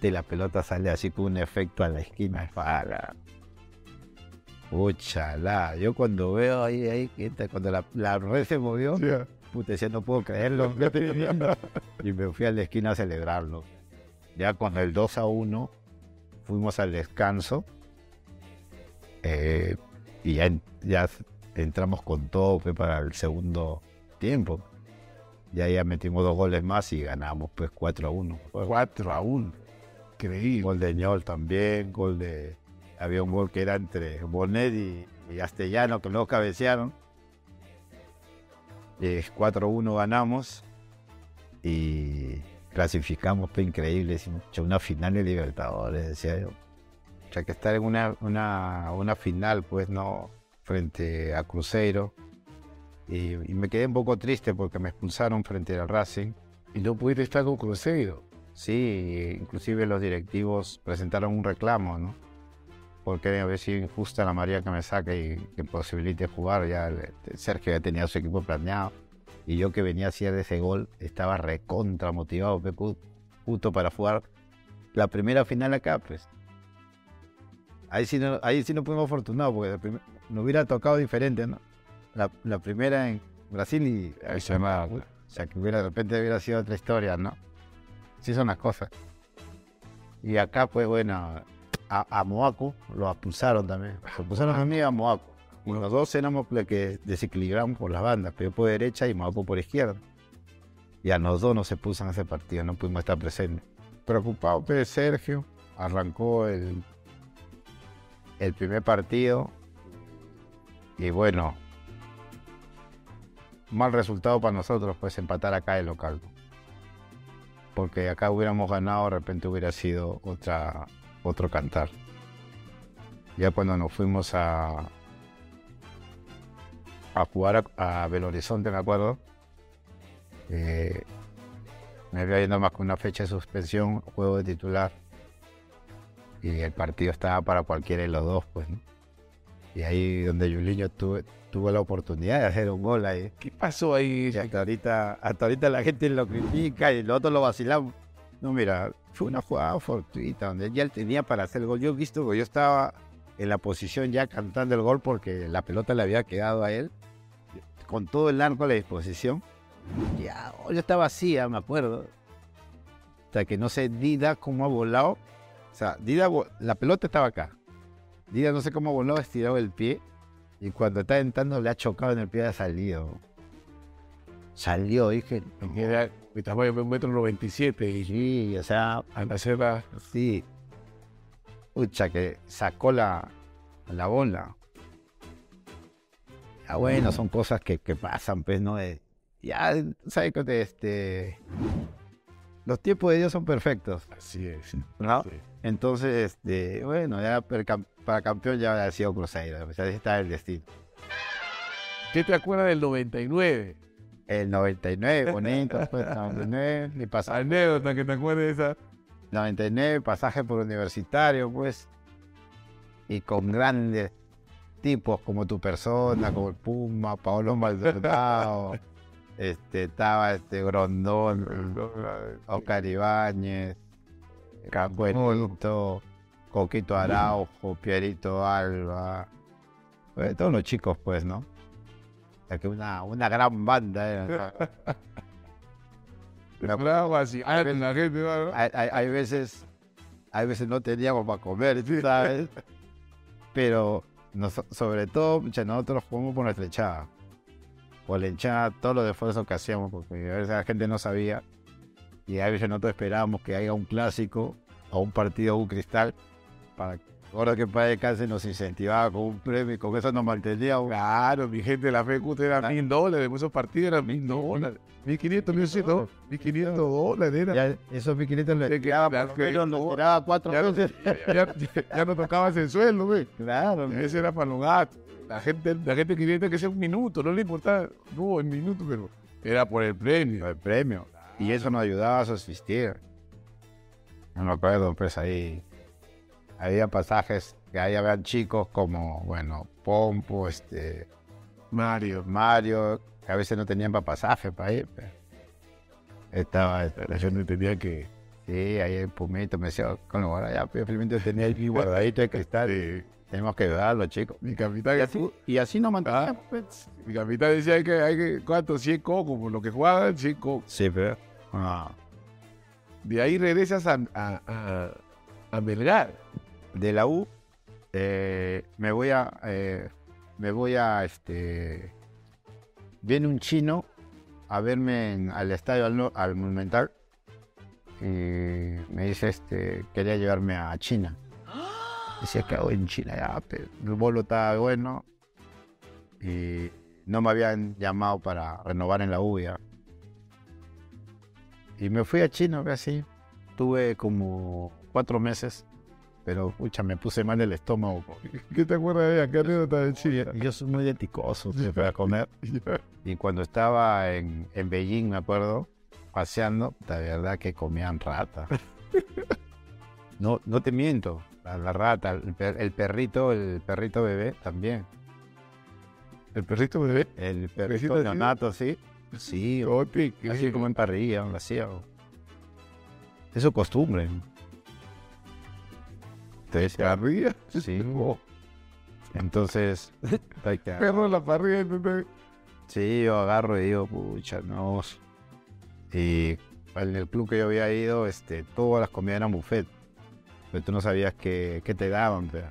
B: De la pelota sale así con un efecto a la esquina. Para. Uchala. Yo cuando veo ahí, ahí, cuando la, la red se movió,
A: Ya.
B: puta, decía, no puedo creerlo. y me fui a la esquina a celebrarlo. Ya con el 2 a 1, fuimos al descanso. eh, y ya entramos con todo pues, para el segundo tiempo. Ya ya metimos dos goles más y ganamos pues 4 a 1.
A: 4 a 1. Increíble.
B: Gol de Ñol también, gol de... Había un gol que era entre Bonet y, y Castellano que luego cabecearon. Eh, 4-1 ganamos y clasificamos, fue increíble. hicimos una final de Libertadores, decía yo. O sea, que estar en una, una, una final, pues no, frente a Cruzeiro. Y, y me quedé un poco triste porque me expulsaron frente al Racing.
A: Y no pudiste estar con Cruzeiro.
B: Sí, inclusive los directivos presentaron un reclamo, ¿no? Porque a ver si injusta la María que me saque y que posibilite jugar. Ya el Sergio ya tenía su equipo planeado. Y yo que venía a hacer ese gol, estaba recontra motivado, puto, para jugar la primera final acá, pues. Ahí sí no, ahí sí no fuimos afortunados, porque la prim- nos hubiera tocado diferente, ¿no? La, la primera en Brasil y
A: Ahí se llama.
B: o sea, que hubiera, de repente hubiera sido otra historia, ¿no? Sí son las cosas. Y acá, pues, bueno, a, a Moaco lo expulsaron también. Se expulsaron a mí y a Moaco. Y los dos éramos los que desequilibramos por las bandas, pero yo por derecha y Moaco por izquierda. Y a los dos nos se puso en ese partido, no pudimos estar presentes. Preocupado, pues, Sergio arrancó el, el primer partido. Y bueno, mal resultado para nosotros, pues empatar acá el local. Porque acá hubiéramos ganado, de repente hubiera sido otra, otro cantar. Ya cuando nos fuimos a, a jugar a, a Belo Horizonte, me acuerdo, eh, me había ido más con una fecha de suspensión, juego de titular. Y el partido estaba para cualquiera de los dos, pues. Y ahí donde tuve, tuvo la oportunidad de hacer un gol ahí.
A: ¿Qué pasó ahí?
B: Y hasta ahorita, hasta ahorita la gente lo critica y nosotros lo vacilamos. No, mira, fue una jugada fortuita donde él ya tenía para hacer el gol. Yo he visto que yo estaba en la posición ya cantando el gol porque la pelota le había quedado a él, con todo el arco a la disposición. Ya, yo estaba así, me acuerdo. Hasta que no sé, Dida cómo ha volado. O sea, Dida, la pelota estaba acá. Dida no sé cómo voló, ha estirado el pie. Y cuando está entrando le ha chocado en el pie y ha salido. Salió, dije,
A: Era mi tamaño un metro noventa y siete y
B: sí, o sea,
A: hacer la...
B: sí. Pucha, que sacó la, la bola. Ya bueno, son cosas que, que pasan, pues, ¿no? De- ya, ¿sabes Este, los tiempos de Dios son perfectos,
A: Así es.
B: ¿no?
A: Sí.
B: Entonces, este, bueno, ya para campeón ya ha sido Cruzeiro, o sea, ahí está el destino.
A: ¿Qué te acuerdas del 99?
B: El 99, bonito, pues, 99, mi pasaje,
A: Anécdota que te acuerdes de esa.
B: 99, pasaje por universitario, pues, y con grandes tipos como tu persona, como el Puma, Paolo Maldonado, este, estaba este Grondón, Oscar Ibáñez, Campuelito, Coquito Araujo, Pierito Alba, eh, todos los chicos, pues, ¿no? O sea, que una, una gran banda era. Me acuerdo-
A: así. Ah,
B: hay, hay- hay veces hay veces no teníamos para comer, ¿tú ¿sabes? Pero nos- sobre todo, nosotros jugamos por nuestra hinchada. Por la hinchada, todos los esfuerzos que hacíamos, porque a veces la gente no sabía. Y a veces nosotros esperábamos que haya un clásico o un partido, un cristal, para que ahora que Padre Cáncer nos incentivaba con un premio con eso nos manteníamos.
A: Claro, mi gente, la fe era
B: Ah.
A: mil dólares, esos partidos eran mil dólares. Mil quinientos, mil ciento, mil quinientos dólares era.
B: Ya, esos 1500 lo
A: Es que,
B: esperaba,
A: claro,
B: pero
A: que-
B: nos esperaba cuatro
A: ya,
B: veces.
A: ya, ya- ya no tocabas el sueldo, güey.
B: Claro,
A: Ese era para los gatos. La gente, la gente quería que sea un minuto, no le importaba, no, el minuto, pero era por el premio.
B: el premio. Y eso nos ayudaba a subsistir. No me acuerdo, pues ahí había pasajes que ahí habían chicos como, bueno, Pompo, este,
A: Mario.
B: Mario, que a veces no tenían para pasaje para ir. Estaba,
A: La gente tenía que.
B: sí, ahí el Pumito me decía, con lo ya, pues, felizmente tenía ahí guardadito de cristal.
A: Sí.
B: Tenemos que ayudarlo, chicos.
A: Mi capitán,
B: Y así, y así nos manteníamos,
A: Ah.
B: pues.
A: mi capitán decía hay que, hay que, ¿cuánto? 100 cocos, por lo que jugaban, 100 cocos.
B: Sí, pero. ah,
A: De ahí regresas a, a, a, a Melgar.
B: De la U eh, me voy a eh, me voy a este viene un chino a verme en- al estadio al, monumental y me dice este quería llevarme a China. Decía que hago en China ya pero el bolo estaba bueno y no me habían llamado para renovar en la U ya. Y me fui a China así. Tuve como cuatro meses pero pucha, me puse mal del estómago.
A: ¿Qué te acuerdas de ella? ¿Qué anécdota de Chile?
B: Yo soy muy eticoso para comer. Y cuando estaba en, en Beijing, me acuerdo, paseando, la verdad que comían rata. No, no te miento, la, la rata, el, per- el perrito, el perrito bebé también.
A: ¿El perrito bebé?
B: El
A: ¿Perrito
B: neonato, sí. Sí,
A: ¿qué
B: así como en parrilla, hacía. Eso es costumbre. Ya-
A: ¿Parrilla?
B: Sí.
A: Oh,
B: entonces,
A: perro la parrilla. entonces-
B: Sí, yo agarro y digo, pucha, no. Y en el club que yo había ido, este, todas las comidas eran buffet. Pero tú no sabías qué, qué te daban, pero.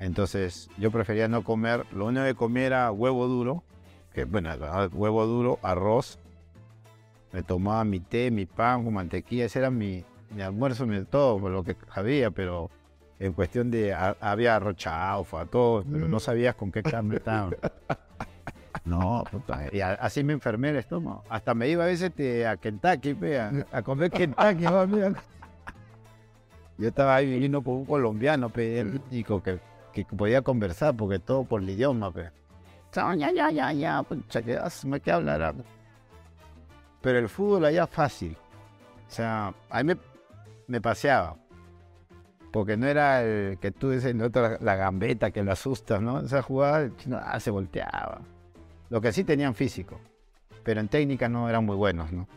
B: Entonces, yo prefería no comer. Lo único que comía era huevo duro. Que, bueno, huevo duro, arroz. Me tomaba mi té, mi pan con mantequilla. Ese era mi, mi almuerzo, mi todo, lo que había, pero en cuestión de. a- había arroz chaufa, todo, pero no sabías con qué carne estaban. No, puta. Y a- así me enfermé el estómago. Hasta me iba a veces te- a Kentucky, pe, a, a comer Kentucky. va, mira. Yo estaba ahí viviendo con un colombiano, pe, el único que, que podía conversar, porque todo por el idioma, pe. Ya, ya, ya, ya, pucha, que hazme que hablar. Pero el fútbol allá fácil. O sea, a mí me, me paseaba. Porque no era el que tú dices, no, la, la gambeta que lo asustas, ¿no? Esa jugada, el chino, ah, se volteaba. Lo que sí tenían físico, pero en técnica no eran muy buenos, ¿no?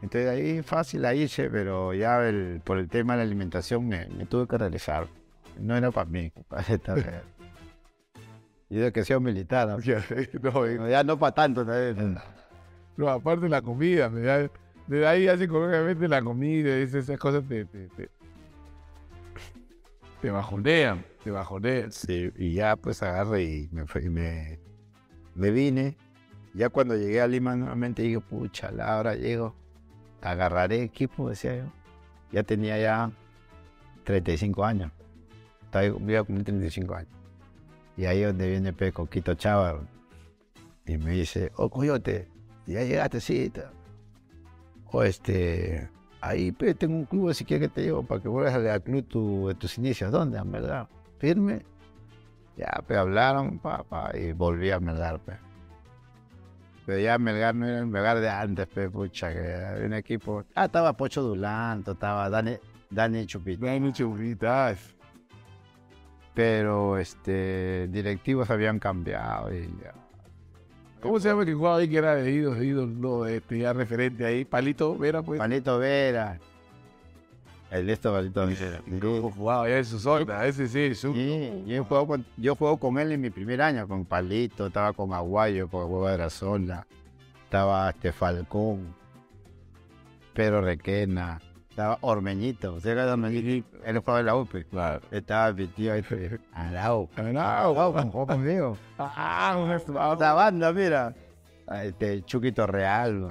B: Entonces ahí fácil ahí, pero ya el- por el tema de la alimentación me, me tuve que realizar. No era para mí, compadre, esta vez. Y de que sea militar, ¿no?
A: Ya, no, eh,
B: ya no para tanto. ¿no?
A: no, aparte la comida, me da- de ahí ya psicológicamente la comida, esas, esas cosas te, te, te, te bajonean, te bajonean.
B: Sí, y ya pues agarré y me, me, me vine. Ya cuando llegué a Lima nuevamente dije, pucha, ahora llego, agarraré equipo, decía yo. Ya tenía ya 35 años. Estaba, iba a cumplir 35 años. Y ahí es donde viene Pe Coquito Chava. Y me dice, oh, coyote, ya llegaste, sí. ta". O este, ahí pe, tengo un club, si quieres que te llevo para que vuelvas al club tu- de tus inicios. ¿Dónde? En verdad. Firme. Ya, pues hablaron, papá, y volví a Melgar, pe. Pero ya Melgar no era el Melgar de antes, pe, pucha, que era un equipo. Ah, estaba Pocho Dulanto, estaba Dani, Dani Chupita.
A: Dani Chupitas.
B: Pero este directivos habían cambiado y ya.
A: ¿Cómo se llama el que jugaba ahí que era de ídolos, de no, este, ya referente ahí? Palito Vera, pues.
B: Palito Vera. El de esto Palito Vera.
A: ¿Cómo jugaba ya en su zona? Ese sí, su...
B: Sí, yo juego, con, yo juego con él en mi primer año, con Palito, estaba con Aguayo, con Hueva de la Sola, estaba este Falcón, Pedro Requena, estaba Ormeñito, ¿usted de Ormeñito? Él jugaba en la UPE.
A: Claro.
B: Estaba mi tío este, Arau. Arau, jugó conmigo.
A: ah, un estudiante.
B: Esa banda, mira. Este, Chuquito Real, ¿no?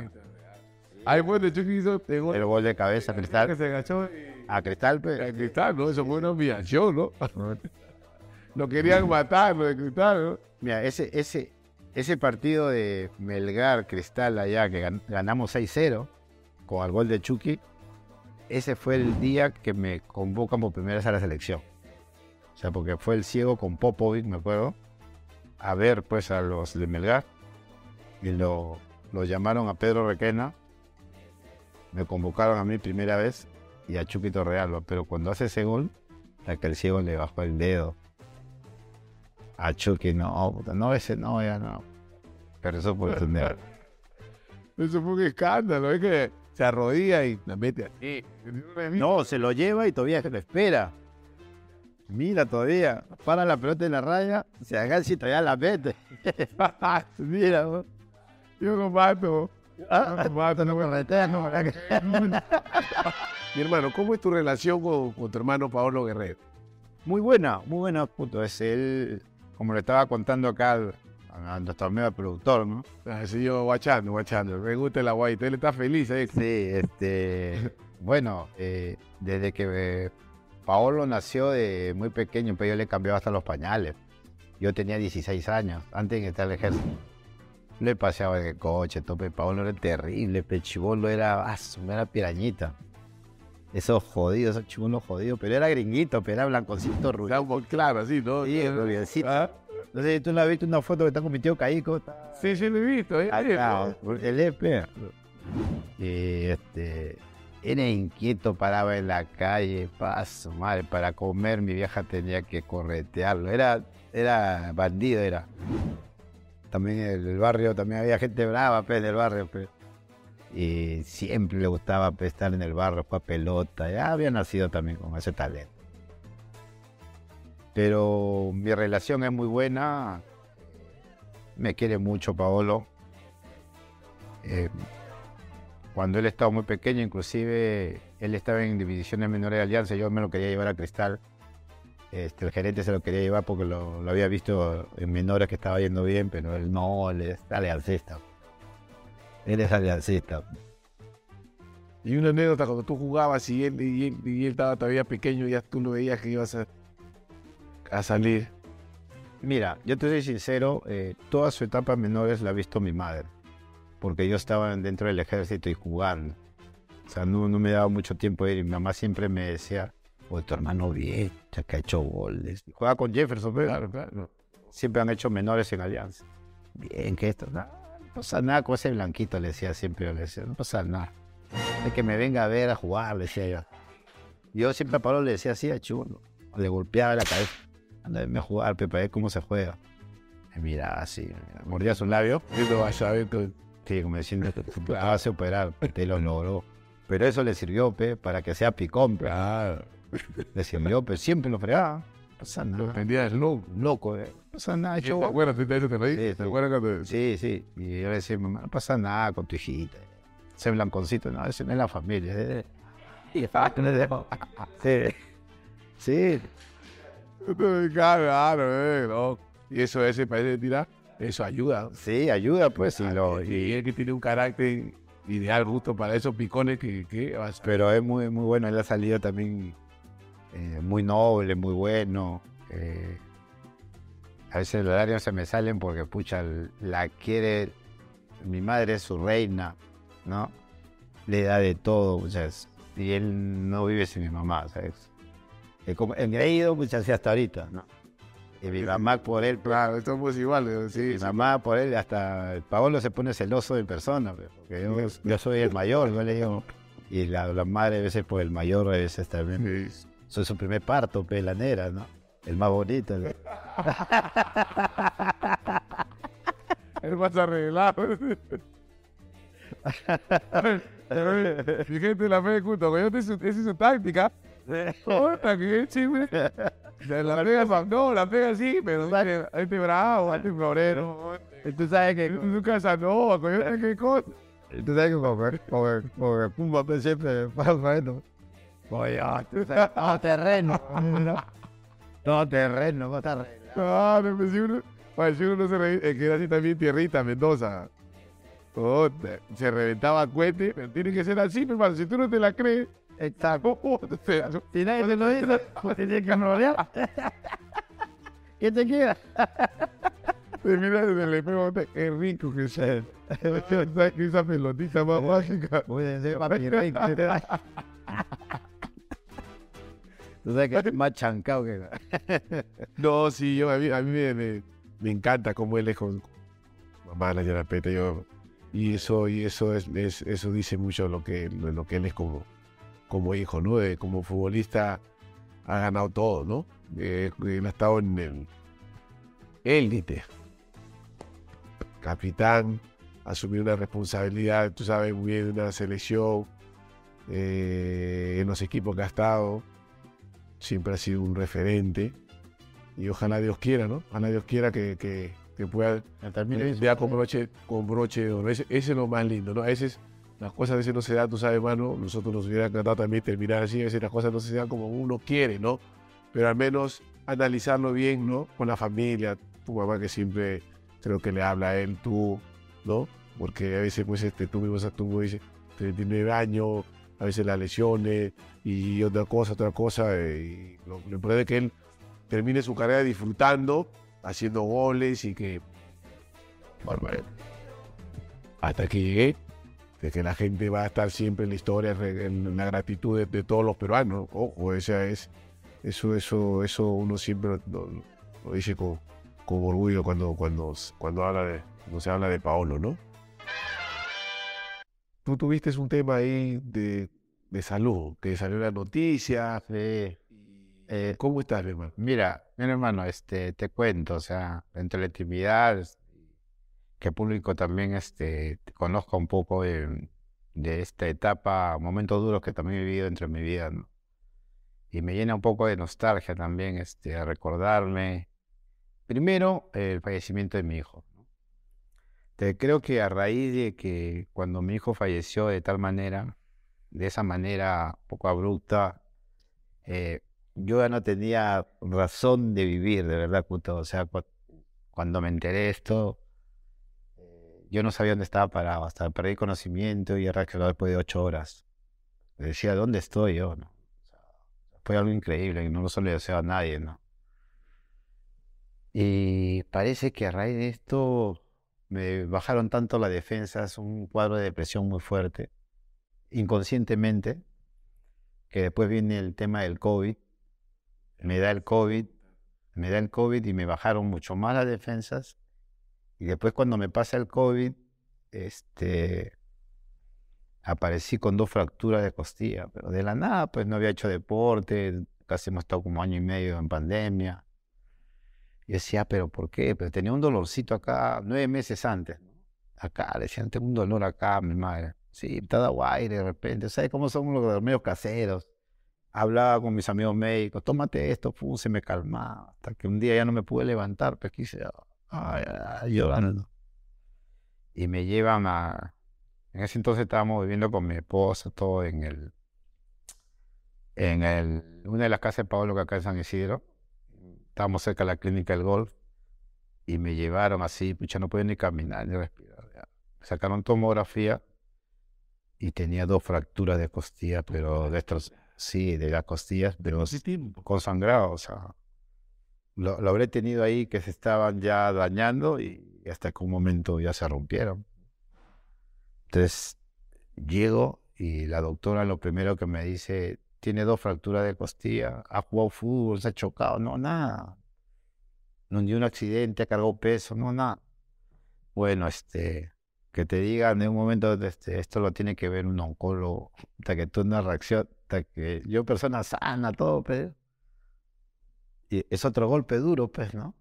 A: Ahí fue de Chucky hizo el gol
B: el gol de cabeza a
A: que
B: Cristal.
A: se agachó.
B: A Cristal, pues.
A: a Cristal, ¿no? Eso fue una humillación, ¿no? Lo querían matar, lo de Cristal, ¿no?
B: Mira, ese, ese, ese partido de Melgar Cristal allá que gan- ganamos 6-0 con el gol de Chucky, ese fue el día que me convocan por primera vez a la selección. O sea, porque fue el ciego con Popovic, me acuerdo, a ver pues a los de Melgar y lo, lo llamaron a Pedro Requena, me convocaron a mí primera vez y a Chucky Torrealba, pero cuando hace ese gol, hasta que el ciego le bajó el dedo. A Chucky, no, no, ese no, ya no. Pero eso por entender.
A: Eso fue un escándalo, es que se arrodilla y la mete aquí.
B: No, se lo lleva y todavía se lo espera. Mira todavía, para la pelota en la raya, se agacha y todavía la mete. Mira, vos.
A: Yo comparto.
B: Ah,
A: no
B: no, ¿verdad que-
A: Mi hermano, ¿cómo es tu relación con, con tu hermano Paolo Guerrero?
B: Muy buena, muy buena, puto. Es él, como le estaba contando acá al- a nuestro amigo productor, ¿no?
A: Así yo guachando, guachando. Me gusta la guaita. Él está feliz ahí.
B: Sí, este. bueno, eh, desde que eh, Paolo nació de muy pequeño, pero yo le cambiaba hasta los pañales. Yo tenía 16 años, antes de estar en el ejército. Le paseaba en el coche, tope. Paolo era terrible, pechibolo era, ah, era pirañita. Esos jodidos, esos chulos jodidos. Pero era gringuito, pero era blancocito
A: Está
B: rubio.
A: un claro, así, ¿no?
B: Sí, rubiecito.
A: Ah,
B: No sé si tú no has visto una foto que está con mi tío Caico. Está
A: Sí, sí, lo he visto. ¿eh?
B: el. Y este. Era inquieto, paraba en la calle, paso, madre, para comer mi vieja tenía que corretearlo. Era, era bandido, era. También en el barrio, también había gente brava, pues, del barrio, pues. Y siempre le gustaba pues, estar en el barrio, jugar pelota. Ya había nacido también con ese talento. Pero mi relación es muy buena. Me quiere mucho Paolo. Eh, cuando él estaba muy pequeño, inclusive él estaba en divisiones menores de Alianza, yo me lo quería llevar a Cristal. Este, el gerente se lo quería llevar porque lo, había visto en menores que estaba yendo bien, pero él no, él es aliancista. Él es aliancista.
A: Y una anécdota cuando tú jugabas y él, y él, y él estaba todavía pequeño, ya tú lo veías que ibas a, a salir.
B: Mira, yo te soy sincero, eh, toda su etapa menores la ha visto mi madre, porque yo estaba dentro del ejército y jugando. O sea, no, no me daba mucho tiempo de ir. y Mi mamá siempre me decía, oye, tu hermano bien, ya que ha hecho goles. Juega con Jefferson, pero
A: Claro, claro.
B: siempre han hecho menores en Alianza. Bien, que esto, no, no pasa nada con ese blanquito, le decía siempre, yo le decía, no pasa nada. Es que me venga a ver a jugar, le decía yo. Yo siempre a Pablo le decía así a chulo, le golpeaba la cabeza. Anda, a jugar, Pepe, a ver cómo se juega. Y mira, así, mordía su labio.
A: Él no va a todo.
B: Sí, como diciendo, te vas a operar, te lo logró. Pero eso le sirvió, pe, para que sea picón, pe.
A: Claro.
B: Le sirvió, pero siempre lo fregaba. No pasa
A: Lo
B: nada.
A: vendías loco.
B: Loco, eh. No pasa nada,
A: ¿Te
B: hecho
A: acuerdas? ¿Te, te, te reí?
B: Sí,
A: ¿Te
B: sí.
A: acuerdas cuando.?
B: Sí, sí. Y yo le decía, mamá, no pasa nada con tu hijita. Ese blanconcito, no, ese no es la familia. ese- Sí. Sí.
A: Claro, eh, no. Y eso, ese país de tirar, eso ayuda.
B: Sí, ayuda, pues. Y lo,
A: Y
B: y-
A: él que tiene un carácter ideal, justo para esos picones que, que vas a-
B: pero es muy, muy bueno. Él ha salido también eh, muy noble, muy bueno. eh, a veces los horarios se me salen porque, pucha, la quiere. Mi madre es su reina, ¿no? Le da de todo. Y él no vive sin mi mamá, ¿sabes? Como engreído, muchas hasta ahorita, ¿no? Y mi mamá por él,
A: Claro, somos iguales, sí.
B: mi
A: sí.
B: mamá por él, hasta el Paolo se pone celoso en persona, pe, porque yo, yo soy el mayor, yo le digo. Y la, la madre a veces por el mayor, a veces también.
A: Sí.
B: Soy su primer parto, pe, la negra, ¿no? El más bonito. ¿no?
A: Él más arreglado. Gente, la fe de culto, esa es su táctica. Otra que sí, güey. La pega, no, la pega sí, pero este bravo, este florero.
B: Tú sabes que,
A: Tú Casanova, coño, qué cosa.
B: tú sabes que como, como Pumba siempre pasa esto. Oye, ah, tú sabes, todo terreno. ¿no? Todo terreno, todo terreno.
A: Ah, me pensé uno, parecía uno se reí, es que era así también tierrita, Mendoza. Se reventaba cohete, pero tiene que ser así, hermano, si tú no te la crees,
B: Exacto.
A: te-
B: Si nadie te lo dice, pues tienes que rodear. ¿Qué te queda?
A: te miras desde el espejo, qué rico que sea. ¿Sabes que esa pelotita más mágica?
B: Puede ser papi rey. Tú sabes que es más chancado que...
A: No, sí, yo, a mí, a mí me, me- me encanta cómo él es con con mamá, la Yarapeta, yo, y eso, y eso es, es- eso dice mucho lo que, lo, lo que él es como, como hijo, ¿no? De- como futbolista ha ganado todo, ¿no? Eh, él ha estado en el élite. Capitán, asumir una responsabilidad, tú sabes muy bien, una selección, eh, en los equipos que ha estado, siempre ha sido un referente. Y ojalá Dios quiera, ¿no? Ojalá Dios quiera que, que, que pueda
B: Termine
A: vea con broche, con broche de oro. Ese, ese es lo más lindo, ¿no? A veces las cosas a veces no se dan, tú sabes, hermano. Nosotros nos hubiera encantado también terminar así. A veces las cosas no se dan como uno quiere, ¿no? Pero al menos analizarlo bien, ¿no? Con la familia, tu mamá que siempre creo que le habla a él, tú, ¿no? Porque a veces, pues, este, tú mismo, tú mismo dices, 39 años, a veces las lesiones y otra cosa, otra cosa. eh, y lo, lo importante es que él termine su carrera disfrutando, haciendo goles y que. Bárbaro. Hasta que llegué, de que la gente va a estar siempre en la historia, en la gratitud de, de todos los peruanos. Ojo, esa es, eso, eso, eso uno siempre lo, lo dice con, con orgullo cuando, cuando, cuando habla de, cuando se habla de Paolo, ¿no? Tú tuviste un tema ahí de, de salud, que salió en la noticia.
B: Sí. Eh,
A: ¿Cómo estás, mi hermano?
B: Mira, mi hermano, este, te cuento, o sea, dentro de la intimidad, que público también este, conozca un poco de, esta etapa, momentos duros que también he vivido entre mi vida. Y me llena un poco de nostalgia también, este, recordarme, primero, el fallecimiento de mi hijo. creo que a raíz de que cuando mi hijo falleció de tal manera, de esa manera poco abrupta, eh, yo ya no tenía razón de vivir, de verdad, Cuto. O sea, cu- cuando me enteré de esto, yo no sabía dónde estaba parado, hasta perdí conocimiento y era que después de ocho horas. Decía, ¿dónde estoy yo? no? Fue algo increíble no lo solo le deseo a nadie, ¿no? Y parece que a raíz de esto me bajaron tanto las defensas, un cuadro de depresión muy fuerte, inconscientemente, que después viene el tema del COVID, me da el COVID, me da el COVID y me bajaron mucho más las defensas. Y después cuando me pasa el COVID, este, aparecí con dos fracturas de costilla, pero de la nada, pues no había hecho deporte, casi hemos estado como año y medio en pandemia. Y decía, pero ¿por qué? Pero tenía un dolorcito acá nueve meses antes. Acá, decían, tengo un dolor acá, mi madre. Sí, te dado aire de repente. ¿Sabes cómo son los medios caseros? Hablaba con mis amigos médicos, tómate esto, pum, se me calmaba. Hasta que un día ya no me pude levantar, pues quise, ay, llorando. Y me llevan a... En ese entonces estábamos viviendo con mi esposa, todo en el... En el, una de las casas de Pablo que acá en San Isidro. Estábamos cerca de la clínica del golf. Y me llevaron así, pucha, no podía ni caminar ni respirar. ya. Me sacaron tomografía y tenía dos fracturas de costilla, pero de estos, sí, de las costillas, pero con sangrado, o sea, lo, lo habré tenido ahí que se estaban ya dañando y hasta que un momento ya se rompieron. Entonces, llego y la doctora lo primero que me dice, tiene dos fracturas de costilla, ha jugado fútbol, se ha chocado, no, nada. No, ni un accidente, ha cargado peso, no, nada. Bueno, este, que te digan en un momento, este, esto lo tiene que ver un oncólogo, hasta que tú una reacción, hasta que yo persona sana, todo, pero y es otro golpe duro, pues, ¿no?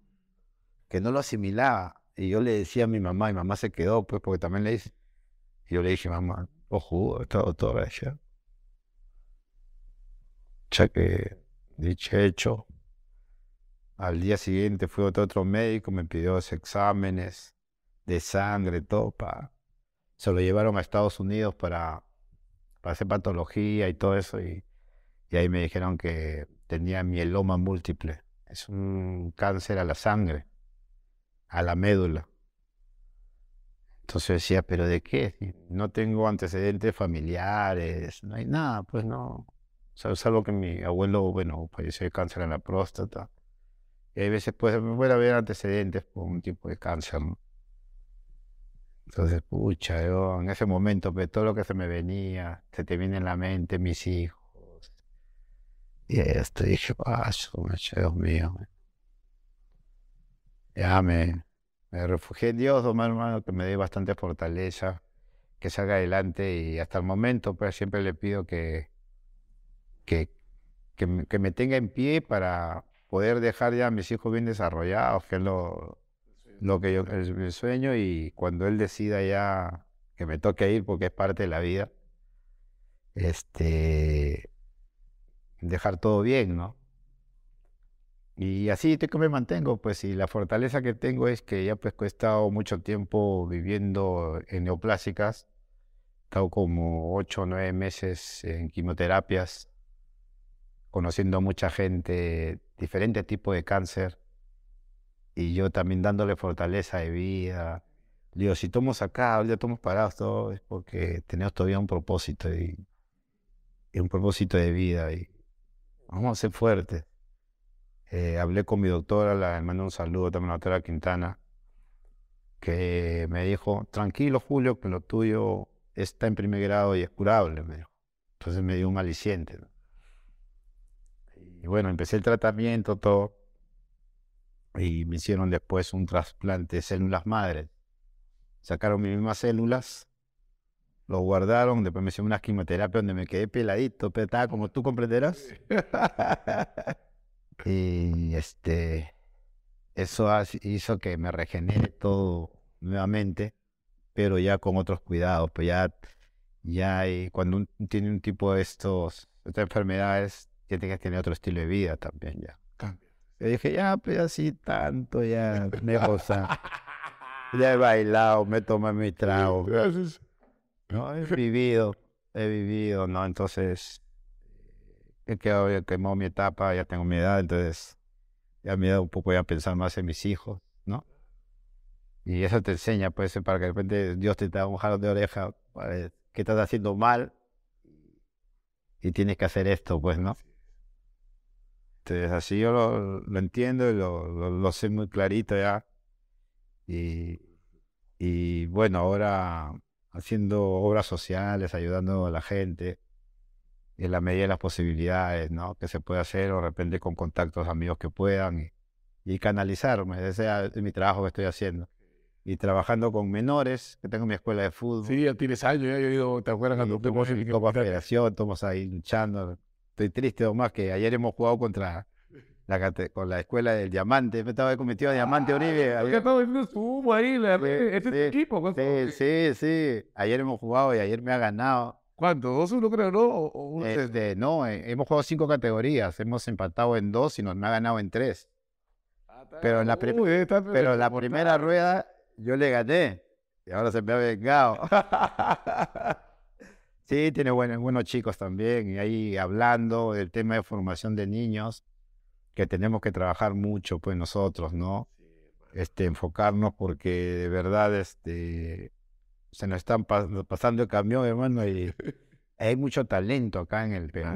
B: Que no lo asimilaba. Y yo le decía a mi mamá, y mamá se quedó, pues, porque también le dice, y yo le dije, mamá, ojo, todo, todo gracias. Ya que, dicho hecho, al día siguiente fui a otro, otro médico, me pidió los exámenes de sangre, todo, pa. Se lo llevaron a Estados Unidos para, para hacer patología y todo eso, y ahí me dijeron que tenía mieloma múltiple. Es un cáncer a la sangre, a la médula. Entonces decía, ¿pero de qué? No tengo antecedentes familiares, no hay nada, pues no. Salvo que mi abuelo, bueno, falleció de cáncer en la próstata. Y hay veces, pues, me puede haber antecedentes por un tipo de cáncer, ¿no? Entonces, pucha, yo en ese momento, pues, todo lo que se me venía, se te viene en la mente, mis hijos. Y esto, dije, ah, Dios mío. Ya me, me refugié en Dios, mi hermano, que me dé bastante fortaleza, que salga adelante y hasta el momento, pues, siempre le pido que, que, que, me, tenga en pie para poder dejar ya a mis hijos bien desarrollados, que es lo, lo que yo, el, mi sueño, y cuando él decida ya que me toque ir porque es parte de la vida, este, dejar todo bien, ¿no? Y así que me mantengo, pues, y la fortaleza que tengo es que ya pues he estado mucho tiempo viviendo en neoplásicas, he estado como ocho o nueve meses en quimioterapias, conociendo a mucha gente, diferentes tipos de cáncer, y yo también dándole fortaleza de vida. Digo, si estamos acá, ahorita estamos parados todos, es porque tenemos todavía un propósito y, y un propósito de vida, y vamos a ser fuertes. Eh, hablé con mi doctora, le mandé un saludo también a la doctora Quintana, que me dijo, tranquilo Julio, que lo tuyo está en primer grado y es curable, me dijo. Entonces me dio un aliciente. Y bueno, empecé el tratamiento, todo. Y me hicieron después un trasplante de células madres. Sacaron mis mismas células, lo guardaron, después me hicieron una quimioterapia donde me quedé peladito, pero estaba como tú comprenderás. y este, eso hizo que me regenere todo nuevamente, pero ya con otros cuidados, pues ya, ya cuando un- tiene un tipo de estos, estas enfermedades, tiene que tener otro estilo de vida también ya.
A: Cambia.
B: Yo dije, ya, pues así tanto, ya me. Ya he bailado, me tomé mi trago.
A: Gracias.
B: No, he vivido, he vivido, ¿no? Entonces, he quedado, he quemado mi etapa, ya tengo mi edad, entonces ya me dado un poco ya pensar más en mis hijos, ¿no? Y eso te enseña, pues, para que de repente Dios te da un jalón de oreja, para qué estás haciendo mal y tienes que hacer esto, pues, ¿no? Entonces, así yo lo, lo entiendo y lo, lo, lo sé muy clarito ya. Y, y bueno, ahora haciendo obras sociales, ayudando a la gente en la medida de las posibilidades, ¿no? Que se puede hacer o de repente con contactos amigos que puedan y, y canalizarme. Ese es mi trabajo que estoy haciendo. Y trabajando con menores, que tengo mi escuela de fútbol.
A: Sí, ya tienes años, ya yo ido, ¿te acuerdas cuando
B: Estamos en Copa Federación, estamos ahí luchando. Estoy triste más que ayer hemos jugado contra la, con la escuela del Diamante. Me estaba cometido a Diamante Uribe.
A: Ya
B: Ayer-
A: estaba vendiendo su humo ahí, la
B: Sí.
A: Este es tu
B: sí,
A: equipo.
B: Sí, sí, sí. Ayer hemos jugado y ayer me ha ganado.
A: ¿Cuánto? ¿2-1 creo, no? ¿O, o?
B: Este, no, eh, hemos jugado cinco categorías. Hemos empatado en dos y nos me ha ganado en tres. pero en la prim-
A: Uy, está-
B: Pero la primera rueda yo le gané y ahora se me ha vengado. Sí, tiene buenos, buenos chicos también, y ahí hablando del tema de formación de niños, que tenemos que trabajar mucho, pues nosotros, ¿no? Este, enfocarnos porque de verdad, este, se nos están pas- pasando el camión, hermano, y hay mucho talento acá en el Perú,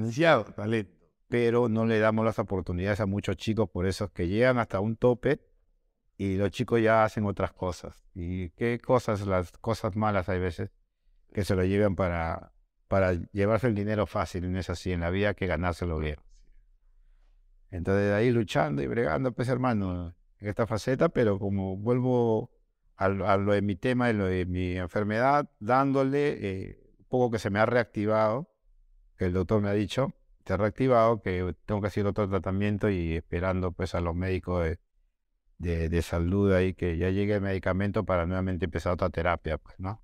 A: talento.
B: pero no le damos las oportunidades a muchos chicos, por eso es que llegan hasta un tope y los chicos ya hacen otras cosas. ¿Y qué cosas? Las cosas malas hay veces que se lo llevan para, para llevarse el dinero fácil, no es así, en la vida hay que ganárselo bien. Entonces ahí luchando y bregando, pues hermano, en esta faceta, pero como vuelvo a, a lo de mi tema, de lo de mi enfermedad, dándole eh, un poco que se me ha reactivado, que el doctor me ha dicho, te ha reactivado, que tengo que hacer otro tratamiento y esperando pues a los médicos de, de, de salud ahí que ya llegue el medicamento para nuevamente empezar otra terapia, pues, ¿no?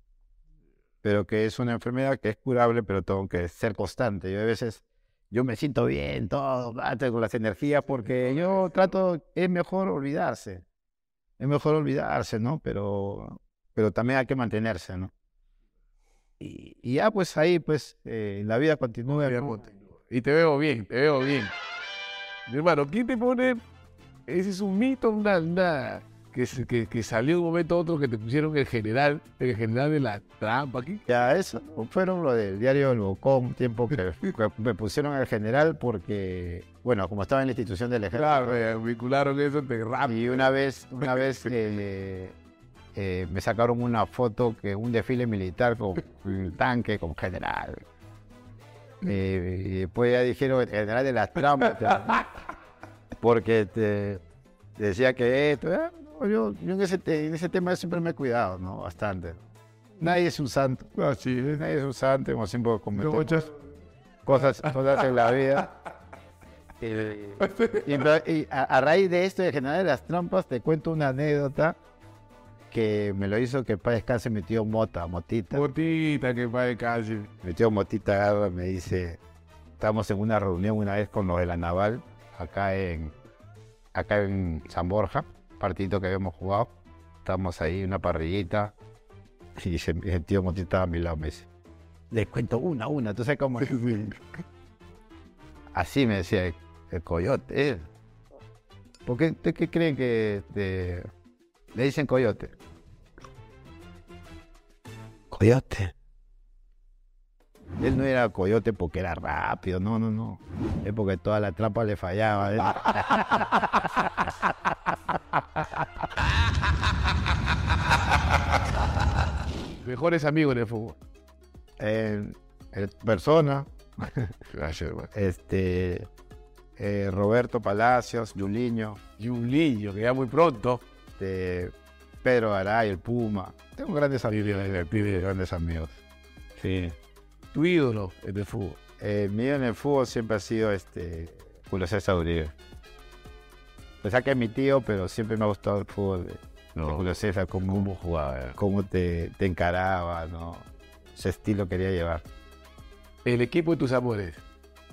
B: Pero que es una enfermedad que es curable, pero tengo que ser constante. Yo a veces, yo me siento bien, todo, ah, tengo las energías, porque yo trato, es mejor olvidarse. Es mejor olvidarse, ¿no? Pero, pero también hay que mantenerse, ¿no? Y, y ya pues ahí, pues, eh, la vida continúa. ¿no?
A: Y te veo bien, te veo bien. Mi hermano, ¿quién te pone? Ese es un mito, una, una- que, se- que, que salió de un momento a otro que te pusieron el general, el general de la trampa aquí.
B: Ya, eso fueron lo del diario El Bocón, tiempo que, que me pusieron al general porque, bueno, como estaba en la institución del ejército.
A: Claro, me vincularon eso de rap.
B: Y una vez, una vez eh, eh, me sacaron una foto que un desfile militar con un tanque, con general. Eh, y después ya dijeron el general de las trampas. Porque te decía que esto. no, yo yo en, ese te- en ese tema siempre me he cuidado, ¿no? Bastante. Nadie es un santo.
A: Así es.
B: Nadie es un santo, como siempre cometemos
A: muchas-
B: cosas, cosas en la vida. Eh, y, y a, a raíz de esto de generar las trampas, te cuento una anécdota que me lo hizo que para descanse mi tío Mota, Motita.
A: Botita que va de casi.
B: Mi tío Motita agarra, me dice, estamos en una reunión una vez con los de la Naval, acá en, acá en San Borja, partidito que habíamos jugado. Estamos ahí, una parrillita, y dice, el tío Motita a mi lado me dice, les cuento una, una, ¿tú sabes cómo es? Así me decía el, el coyote. eh. ¿Por qué, ¿Ustedes qué creen que este, le dicen coyote? Coyote. Él no era coyote porque era rápido, no, no, no. Es porque toda la trampa le fallaba. ¿eh?
A: Mejores amigos en el fútbol.
B: Eh, persona,
A: Gracias, hermano.
B: este, eh, Roberto Palacios, Juliño,
A: niño que ya muy pronto.
B: este, Pedro Garay, el Puma. Tengo grandes amigos, grandes amigos. Sí.
A: tu ídolo en el fútbol.
B: Eh, mío en el fútbol siempre ha sido este Julio César Uribe. Pensaba que es mi tío, pero siempre me ha gustado el fútbol de, de Julio César, cómo,
A: ¿Cómo jugaba?
B: cómo te, te encaraba, ¿no? Ese estilo quería llevar.
A: El equipo de tus amores.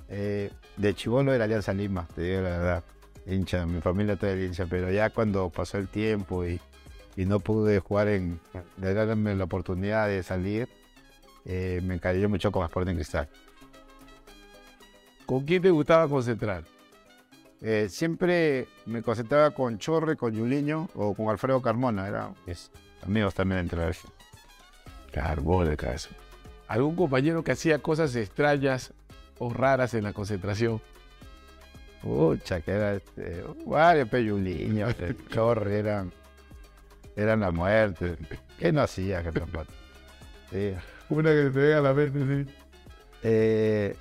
B: Eh, de chivolo era Alianza Lima, te digo la verdad. Hincha, mi familia toda era hincha, pero ya cuando pasó el tiempo y, y no pude jugar en, de darme la oportunidad de salir, eh, me encariñé mucho con Sporting Cristal.
A: ¿Con quién te gustaba concentrar?
B: Eh, siempre me concentraba con Chorre, con Yuliño o con Alfredo Carmona, eran amigos también entre la región.
A: Carbón de caso. ¿Algún compañero que hacía cosas extrañas o raras en la concentración?
B: Pucha, que era este, varios pe Yuliño, este, Chorre, eran, eran la muerte. ¿Qué no hacía? Que tampoco? Sí.
A: Una que te venga a la mente, sí.
B: Eh,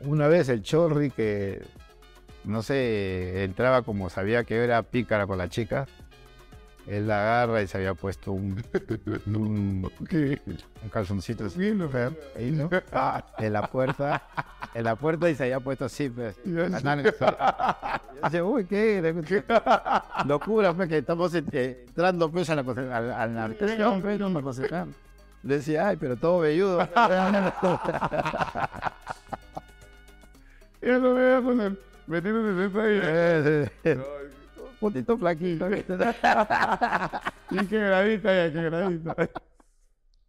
B: una vez el Chorri que, no sé, entraba como sabía que era pícara con la chica, él la agarra y se había puesto un, un, un calzoncito así, ahí, ¿no? en la puerta, en la puerta y se había puesto así, pues. Yo decía, uy, ¿qué? Locura, pues, que estamos eh, entrando, pues, a la, conce- a la, a la habitación, pues, no me decía, ay, pero todo velludo.
A: Ya lo veo con el
B: Eh, sí. Puntito flaquito.
A: Y qué gradita, gradita.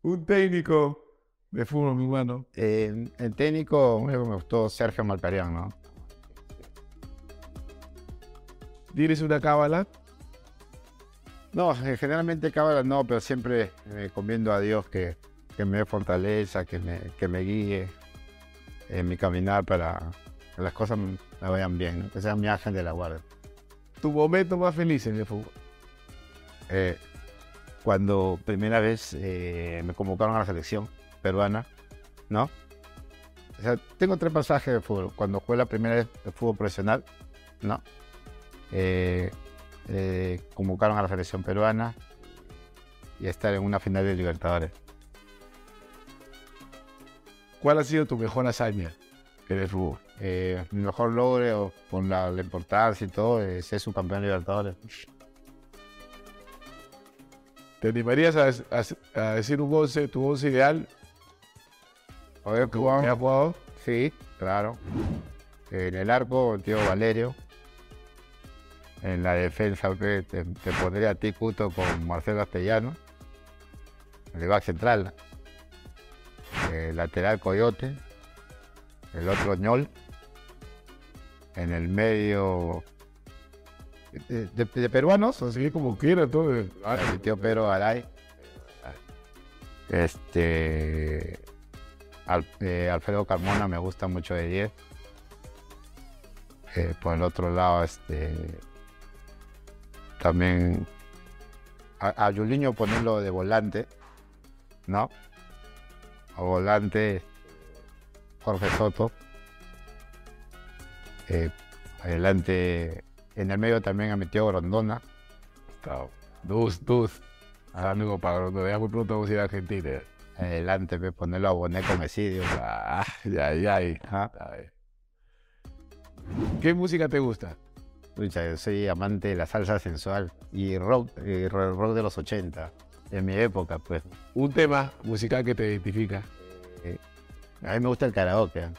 A: Un técnico de fútbol, mi hermano.
B: Eh, el técnico me me gustó Sergio Malparián, ¿no?
A: ¿Tienes una cábala?
B: No, eh, generalmente cábala no, pero siempre me comiendo a Dios que, que me dé fortaleza, que me, que me guíe en mi caminar para que las cosas me vayan bien, ¿no? que sea mi ángel de la guardia.
A: Tu momento más feliz en el fútbol.
B: Eh, cuando primera vez eh, me convocaron a la selección peruana, ¿no? O sea, tengo tres pasajes de fútbol. Cuando jugué la primera vez de fútbol profesional, ¿no? Eh, eh, convocaron a la selección peruana y estar en una final de Libertadores.
A: ¿Cuál ha sido tu mejor hazaña en el fútbol?
B: Eh, mi mejor logro con la, la importancia y todo es ser su campeón de Libertadores.
A: ¿Te animarías a, a- a decir un once, tu once ideal?
B: Oye,
A: ¿Que has jugado?
B: Sí, claro. En el arco, el tío Valerio. En la defensa te, te pondría a ti Cuto con Marcelo Castellano. El back central. El lateral Coyote. El otro Ñol. En el medio. De, de- de peruanos,
A: Así como quiera, todo. Ah,
B: el tío Pedro Garay. Este. Al- eh, Alfredo Carmona me gusta mucho de 10. Eh, por el otro lado, este. También. A, a Juliño ponerlo de volante. ¿No? A volante. Jorge Soto. Eh, adelante. En el medio también ha metido Grondona.
A: Dus, dus. Amigo, para cuando ya muy pronto vamos a ir a Argentina.
B: Adelante, pe, ponerlo a Bonet con Esidio.
A: Ah.
B: Ajá.
A: Ay. ¿Qué música te gusta?
B: Yo soy amante de la salsa sensual y rock, y rock de los 80, de mi época, pues.
A: Un tema musical que te identifica.
B: A mí me gusta el karaoke.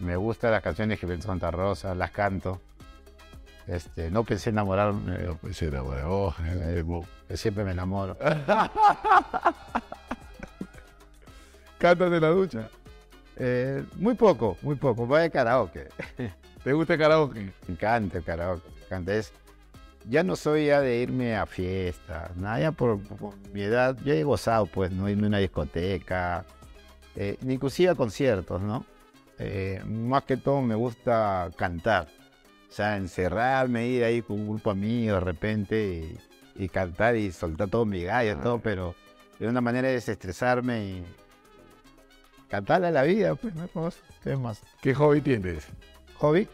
B: Me gustan las canciones que ven Santa Rosa, las canto. Este, no pensé enamorarme,
A: Yo pensé, no, bueno, oh, eh,
B: yo siempre me enamoro.
A: ¿Cantas de la ducha?
B: Eh, muy poco, muy poco. Voy a karaoke.
A: ¿Te gusta el karaoke?
B: Me encanta el karaoke. encanta. Es, ya no soy ya de irme a fiestas, nada, ya por, por mi edad, ya he gozado, pues, no irme a una discoteca, eh, ni inclusive a conciertos, ¿no? Eh, más que todo me gusta cantar. O sea, encerrarme, ir ahí con un grupo amigo de repente y, y cantar y soltar todo mi gallo, todo, pero de una manera de desestresarme y, cantarle a la vida, pues, ¿no? ¿Qué más?
A: ¿Qué hobby tienes?
B: Hobby.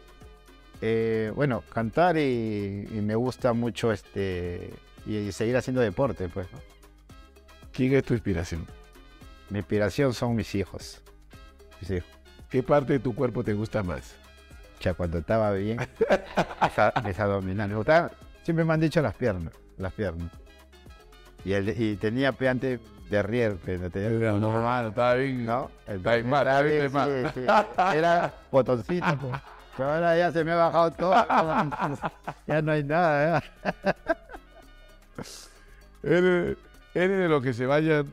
B: Eh, bueno, cantar y, y me gusta mucho este y, y seguir haciendo deporte, pues. ¿no?
A: ¿Quién es tu inspiración?
B: Mi inspiración son mis hijos. Mis hijos.
A: ¿Qué parte de tu cuerpo te gusta más?
B: O sea, cuando estaba bien, esa, mis abdominales. Siempre me han dicho las piernas, las piernas. Y, el, y tenía antes de rier, pero tenía,
A: No, hermano, estaba bien.
B: ¿no? El-
A: Está bien mal,
B: estaba
A: bien
B: bien,
A: mal.
B: sí, sí. Era botoncito. pues. Pero ahora ya se me ha bajado todo. Ya no hay nada.
A: ¿Eres, eres de los que se vayan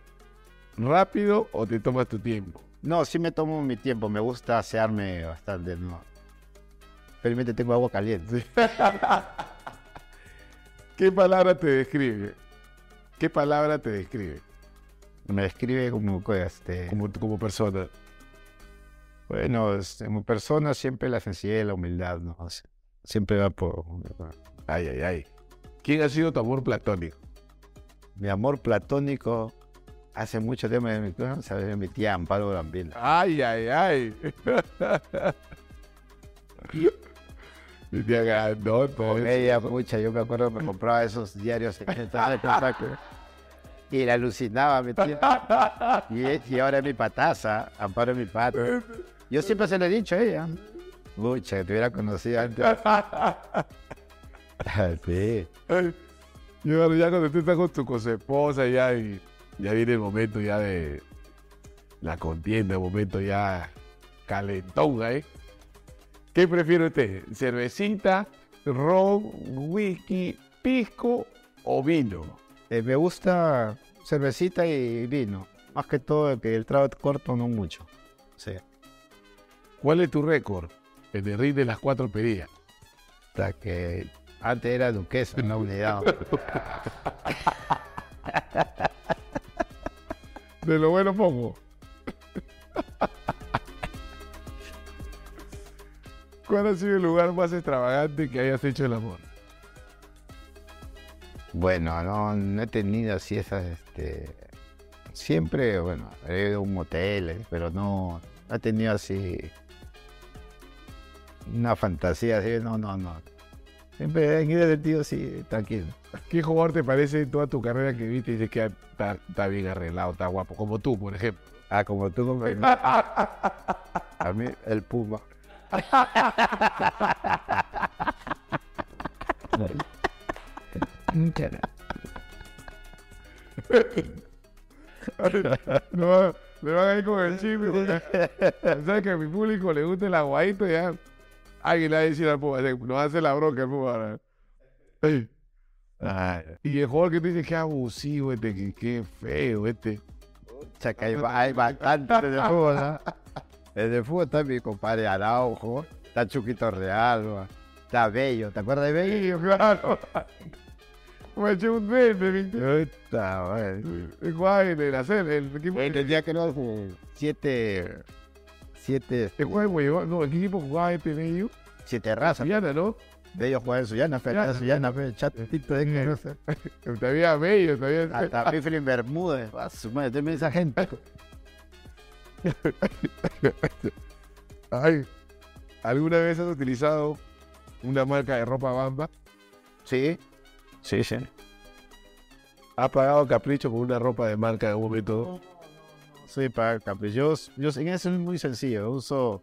A: rápido o te tomas tu tiempo?
B: No, sí me tomo mi tiempo. Me gusta asearme bastante, ¿no? Felizmente tengo agua caliente.
A: ¿Qué palabra te describe? ¿Qué palabra te describe
B: Me describe como, este,
A: como, como persona?
B: Bueno, es- como persona siempre la sencillez, la humildad, ¿no? Siempre va por...
A: Ay, ay, ay. ¿Quién ha sido tu amor platónico?
B: Mi amor platónico, hace mucho tiempo, de mi, ¿no? ¿sabes? mi tía Amparo Gambino.
A: Ay, ay, ay. Mi tía grandota.
B: Con ella, pucha, yo me acuerdo que me compraba esos diarios en de contacto, y la alucinaba mi tía. Y, y ahora es mi pataza, Amparo es mi pata. Yo siempre se lo he dicho a ella. Pucha, que te hubiera conocido antes. sí.
A: Yo, ya cuando tú estás con tu, esposa, ya, y, ya viene el momento ya de la contienda, el momento ya calentón, ¿eh? ¿Qué prefiere usted? ¿Cervecita, ron, whisky, pisco o vino?
B: Eh, me gusta cervecita y vino. Más que todo que el trago corto no mucho. Sí.
A: ¿Cuál es tu récord en el ring de las cuatro pedidas?
B: Hasta que antes era duquesa la unidad.
A: De lo bueno poco. ¿Cuál ha sido el lugar más extravagante que hayas hecho el amor?
B: bueno, no, no he tenido así esas, este... Siempre, bueno, he ido a un motel, eh, pero no, no he tenido así una fantasía así, no, no, no. Siempre en ese sentido, sí, tranquilo.
A: ¿Qué jugador te parece en toda tu carrera que viste y dices que está, está bien arreglado, está guapo? Como tú, por ejemplo.
B: Ah, como tú, como- a mí el Puma.
A: No, me van a ir con el chisme. porque- ¿Sabes que a mi público le gusta el aguadito? Ya alguien le va a decir al Puma, no hace la bronca el ahora. Ey,
B: Ay,
A: Y el jugador que te dice que abusivo este, que, que feo este.
B: sea, que hay, hay bastante de fútbol, ¿no? El de fútbol está mi compadre Araujo, está Chuquito Real, ¿no? está Bello, ¿te acuerdas de Bello?
A: Sí, claro. Me eché un duende, ¿viste?
B: Puta, güey.
A: El el hacer, el equipo.
B: Él tenía que no siete, siete,
A: güey, no, ¿en qué equipo jugaba este medio?
B: siete razas.
A: Suyana, ¿no?
B: Bello jugaba en Suyana, fe,
A: Ya.
B: Suyana, fe, chatito de que no sé.
A: Todavía medio, todavía.
B: Hasta Piflin Bermúdez, a su madre, también esa gente.
A: Ay, ¿alguna vez has utilizado una marca de ropa bamba?
B: Sí, sí, sí.
A: ¿Has pagado capricho con una ropa de marca en algún momento?
B: Soy para caprichos. Yo en eso es muy sencillo. yo Uso,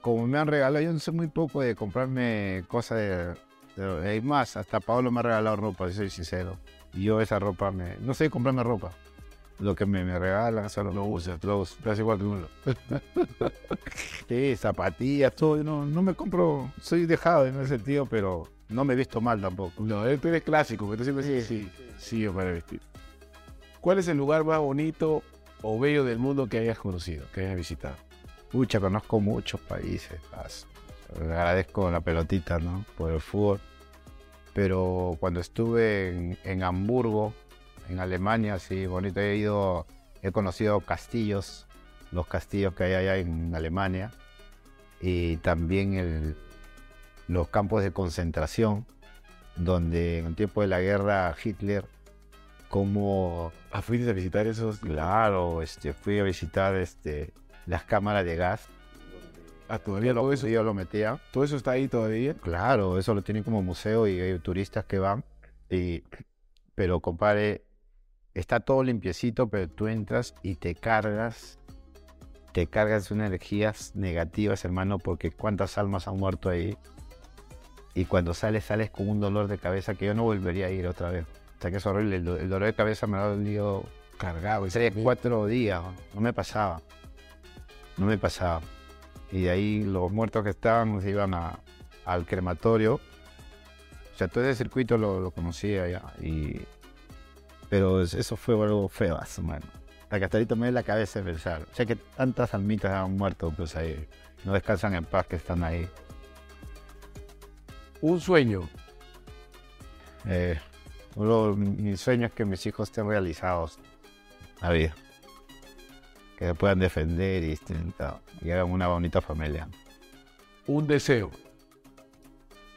B: como me han regalado, yo no sé muy poco de comprarme cosas de, de- Hay más, hasta Pablo me ha regalado ropa, si soy sincero. Y yo esa ropa me. No sé comprarme ropa. Lo que me, me regalan, solo
A: Lo usas,
B: lo uso.
A: te hace igual que uno.
B: Sí, zapatillas, todo. yo No, no me compro. Soy dejado en ese sentido, pero no me he visto mal tampoco.
A: No, eh, tú eres clásico, que tú siempre dices, sí, sí, yo para vestir. ¿Cuál es el lugar más bonito o bello del mundo que hayas conocido, que hayas visitado?
B: Pucha, conozco muchos países. Agradezco la pelotita, ¿no? Por el fútbol. Pero cuando estuve en, en Hamburgo, en Alemania, sí, bonito. He ido, he conocido castillos, los castillos que hay allá en Alemania. Y también el- los campos de concentración, donde en el tiempo de la guerra Hitler, como
A: Ah, fuiste a visitar esos.
B: Claro, este, fui a visitar este, las cámaras de gas.
A: Ah, todavía todo eso,
B: Yo lo metía.
A: todo eso está ahí todavía.
B: Claro, eso lo tienen como museo y hay turistas que van. Y, pero, compadre, está todo limpiecito, pero tú entras y te cargas, te cargas de unas energías negativas, hermano, porque cuántas almas han muerto ahí. Y cuando sales, sales con un dolor de cabeza que yo no volvería a ir otra vez. O sea que es horrible. El, do- el dolor de cabeza me lo ha dolido
A: Cargado.
B: tres, cuatro días. No me pasaba. No me pasaba. Y de ahí los muertos que estaban se iban a- al crematorio. O sea, todo ese circuito lo, lo conocía ya. Y, pero es- eso fue algo feo, mano. La que hasta ahorita me duele la cabeza de pensar. O sea que tantas almitas han muerto, pues ahí. No descansan en paz que están ahí.
A: Un sueño.
B: Eh, uno- mi sueño es que mis hijos estén realizados la vida. Que se puedan defender y, estén- y hagan una bonita familia.
A: Un deseo.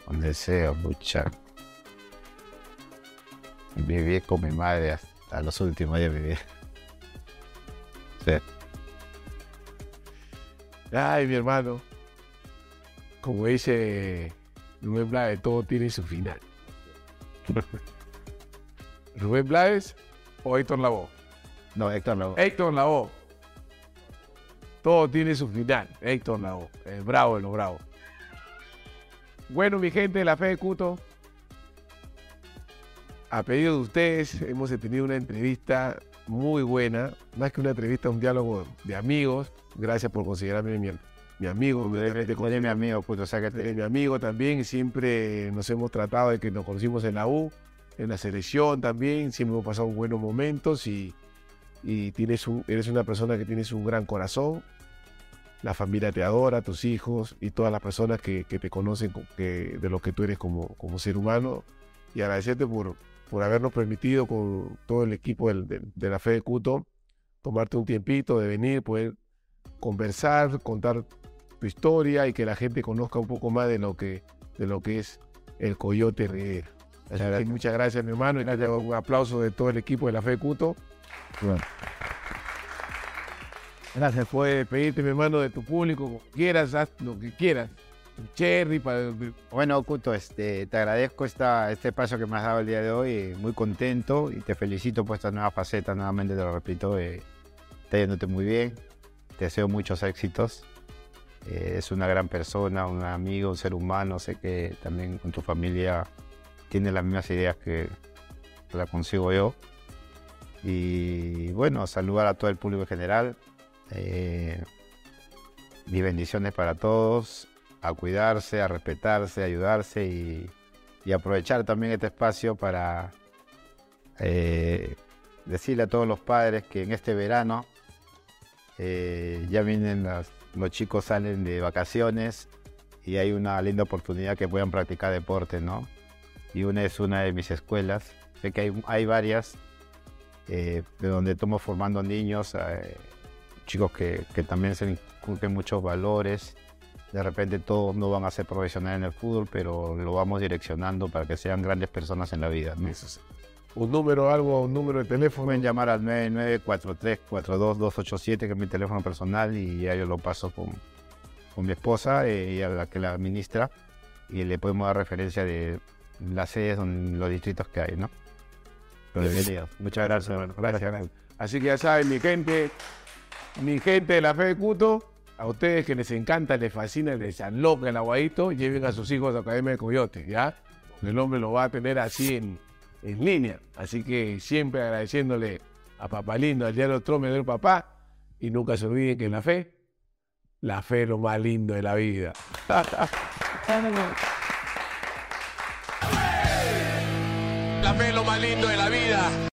B: Un deseo, mucha. Vivir con mi madre hasta los últimos días de mi vida. Sí.
A: Ay, mi hermano. Como dice Rubén Blades, todo tiene su final. Rubén Blades o Héctor Lavoe.
B: No, Héctor, no.
A: Héctor Lavoe. Todo tiene su final. Héctor Lavoe. El bravo de los bravos. Bueno, mi gente de la fe de Cuto. A pedido de ustedes, hemos tenido una entrevista muy buena. Más que una entrevista, un diálogo de amigos. Gracias por considerarme mi, mi amigo.
B: eres mi amigo, puto. O sea que te-
A: mi amigo también, siempre nos hemos tratado de que nos conocimos en la U, en la selección también, siempre hemos pasado buenos momentos y, tienes eres una persona que tienes un gran corazón, la familia te adora, tus hijos y todas las personas que, te conocen de lo que tú eres como, como ser humano y agradecerte por, por habernos permitido con todo el equipo de la Fe de Cuto tomarte un tiempito de venir, poder conversar, contar tu historia y que la gente conozca un poco más de lo que, de lo que es el Coyote Rivera.
B: Gracias.
A: muchas gracias, mi hermano. Y un aplauso de todo el equipo de la Fe Cuto.
B: Bueno.
A: Gracias. Puedes despedirte, mi hermano, de tu público, como quieras, haz lo que quieras. Cherry para...
B: Bueno, Cuto, este, te agradezco esta, este paso que me has dado el día de hoy, eh, muy contento y te felicito por esta nueva faceta, nuevamente te lo repito, eh, está yéndote muy bien, te deseo muchos éxitos, eh, es una gran persona, un amigo, un ser humano, sé que también con tu familia tiene las mismas ideas que la consigo yo y bueno, saludar a todo el público en general, eh, mis bendiciones para todos, a cuidarse, a respetarse, a ayudarse y, aprovechar también este espacio para eh, decirle a todos los padres que en este verano eh, ya vienen los chicos salen de vacaciones y hay una linda oportunidad que puedan practicar deporte, ¿no? Y una es una de mis escuelas, sé que hay, hay varias eh, de donde estamos formando niños, eh, chicos que, que también se inculquen muchos valores, de repente todos no van a ser profesionales en el fútbol, pero lo vamos direccionando para que sean grandes personas en la vida. ¿no?
A: Un número, algo, un número de teléfono.
B: Pueden llamar al 9943-42287, que es mi teléfono personal, y ya yo lo paso con, con mi esposa eh, y a la que la administra, y le podemos dar referencia de las sedes, donde, los distritos que hay, ¿no? Pero bienvenido. Muchas gracias.
A: Bueno, gracias, gracias. Así que ya saben, mi gente, mi gente de la fe de Cuto, a ustedes que les encanta, les fascina, les aloca el aguadito, lleven a sus hijos a Academia de Coyote, ¿ya? El hombre lo va a tener así en, en línea. Así que siempre agradeciéndole a Papá Lindo, al diario Trome del Papá, y nunca se olviden que en la fe, la fe es lo más lindo de la vida.
C: Lo más lindo de la vida.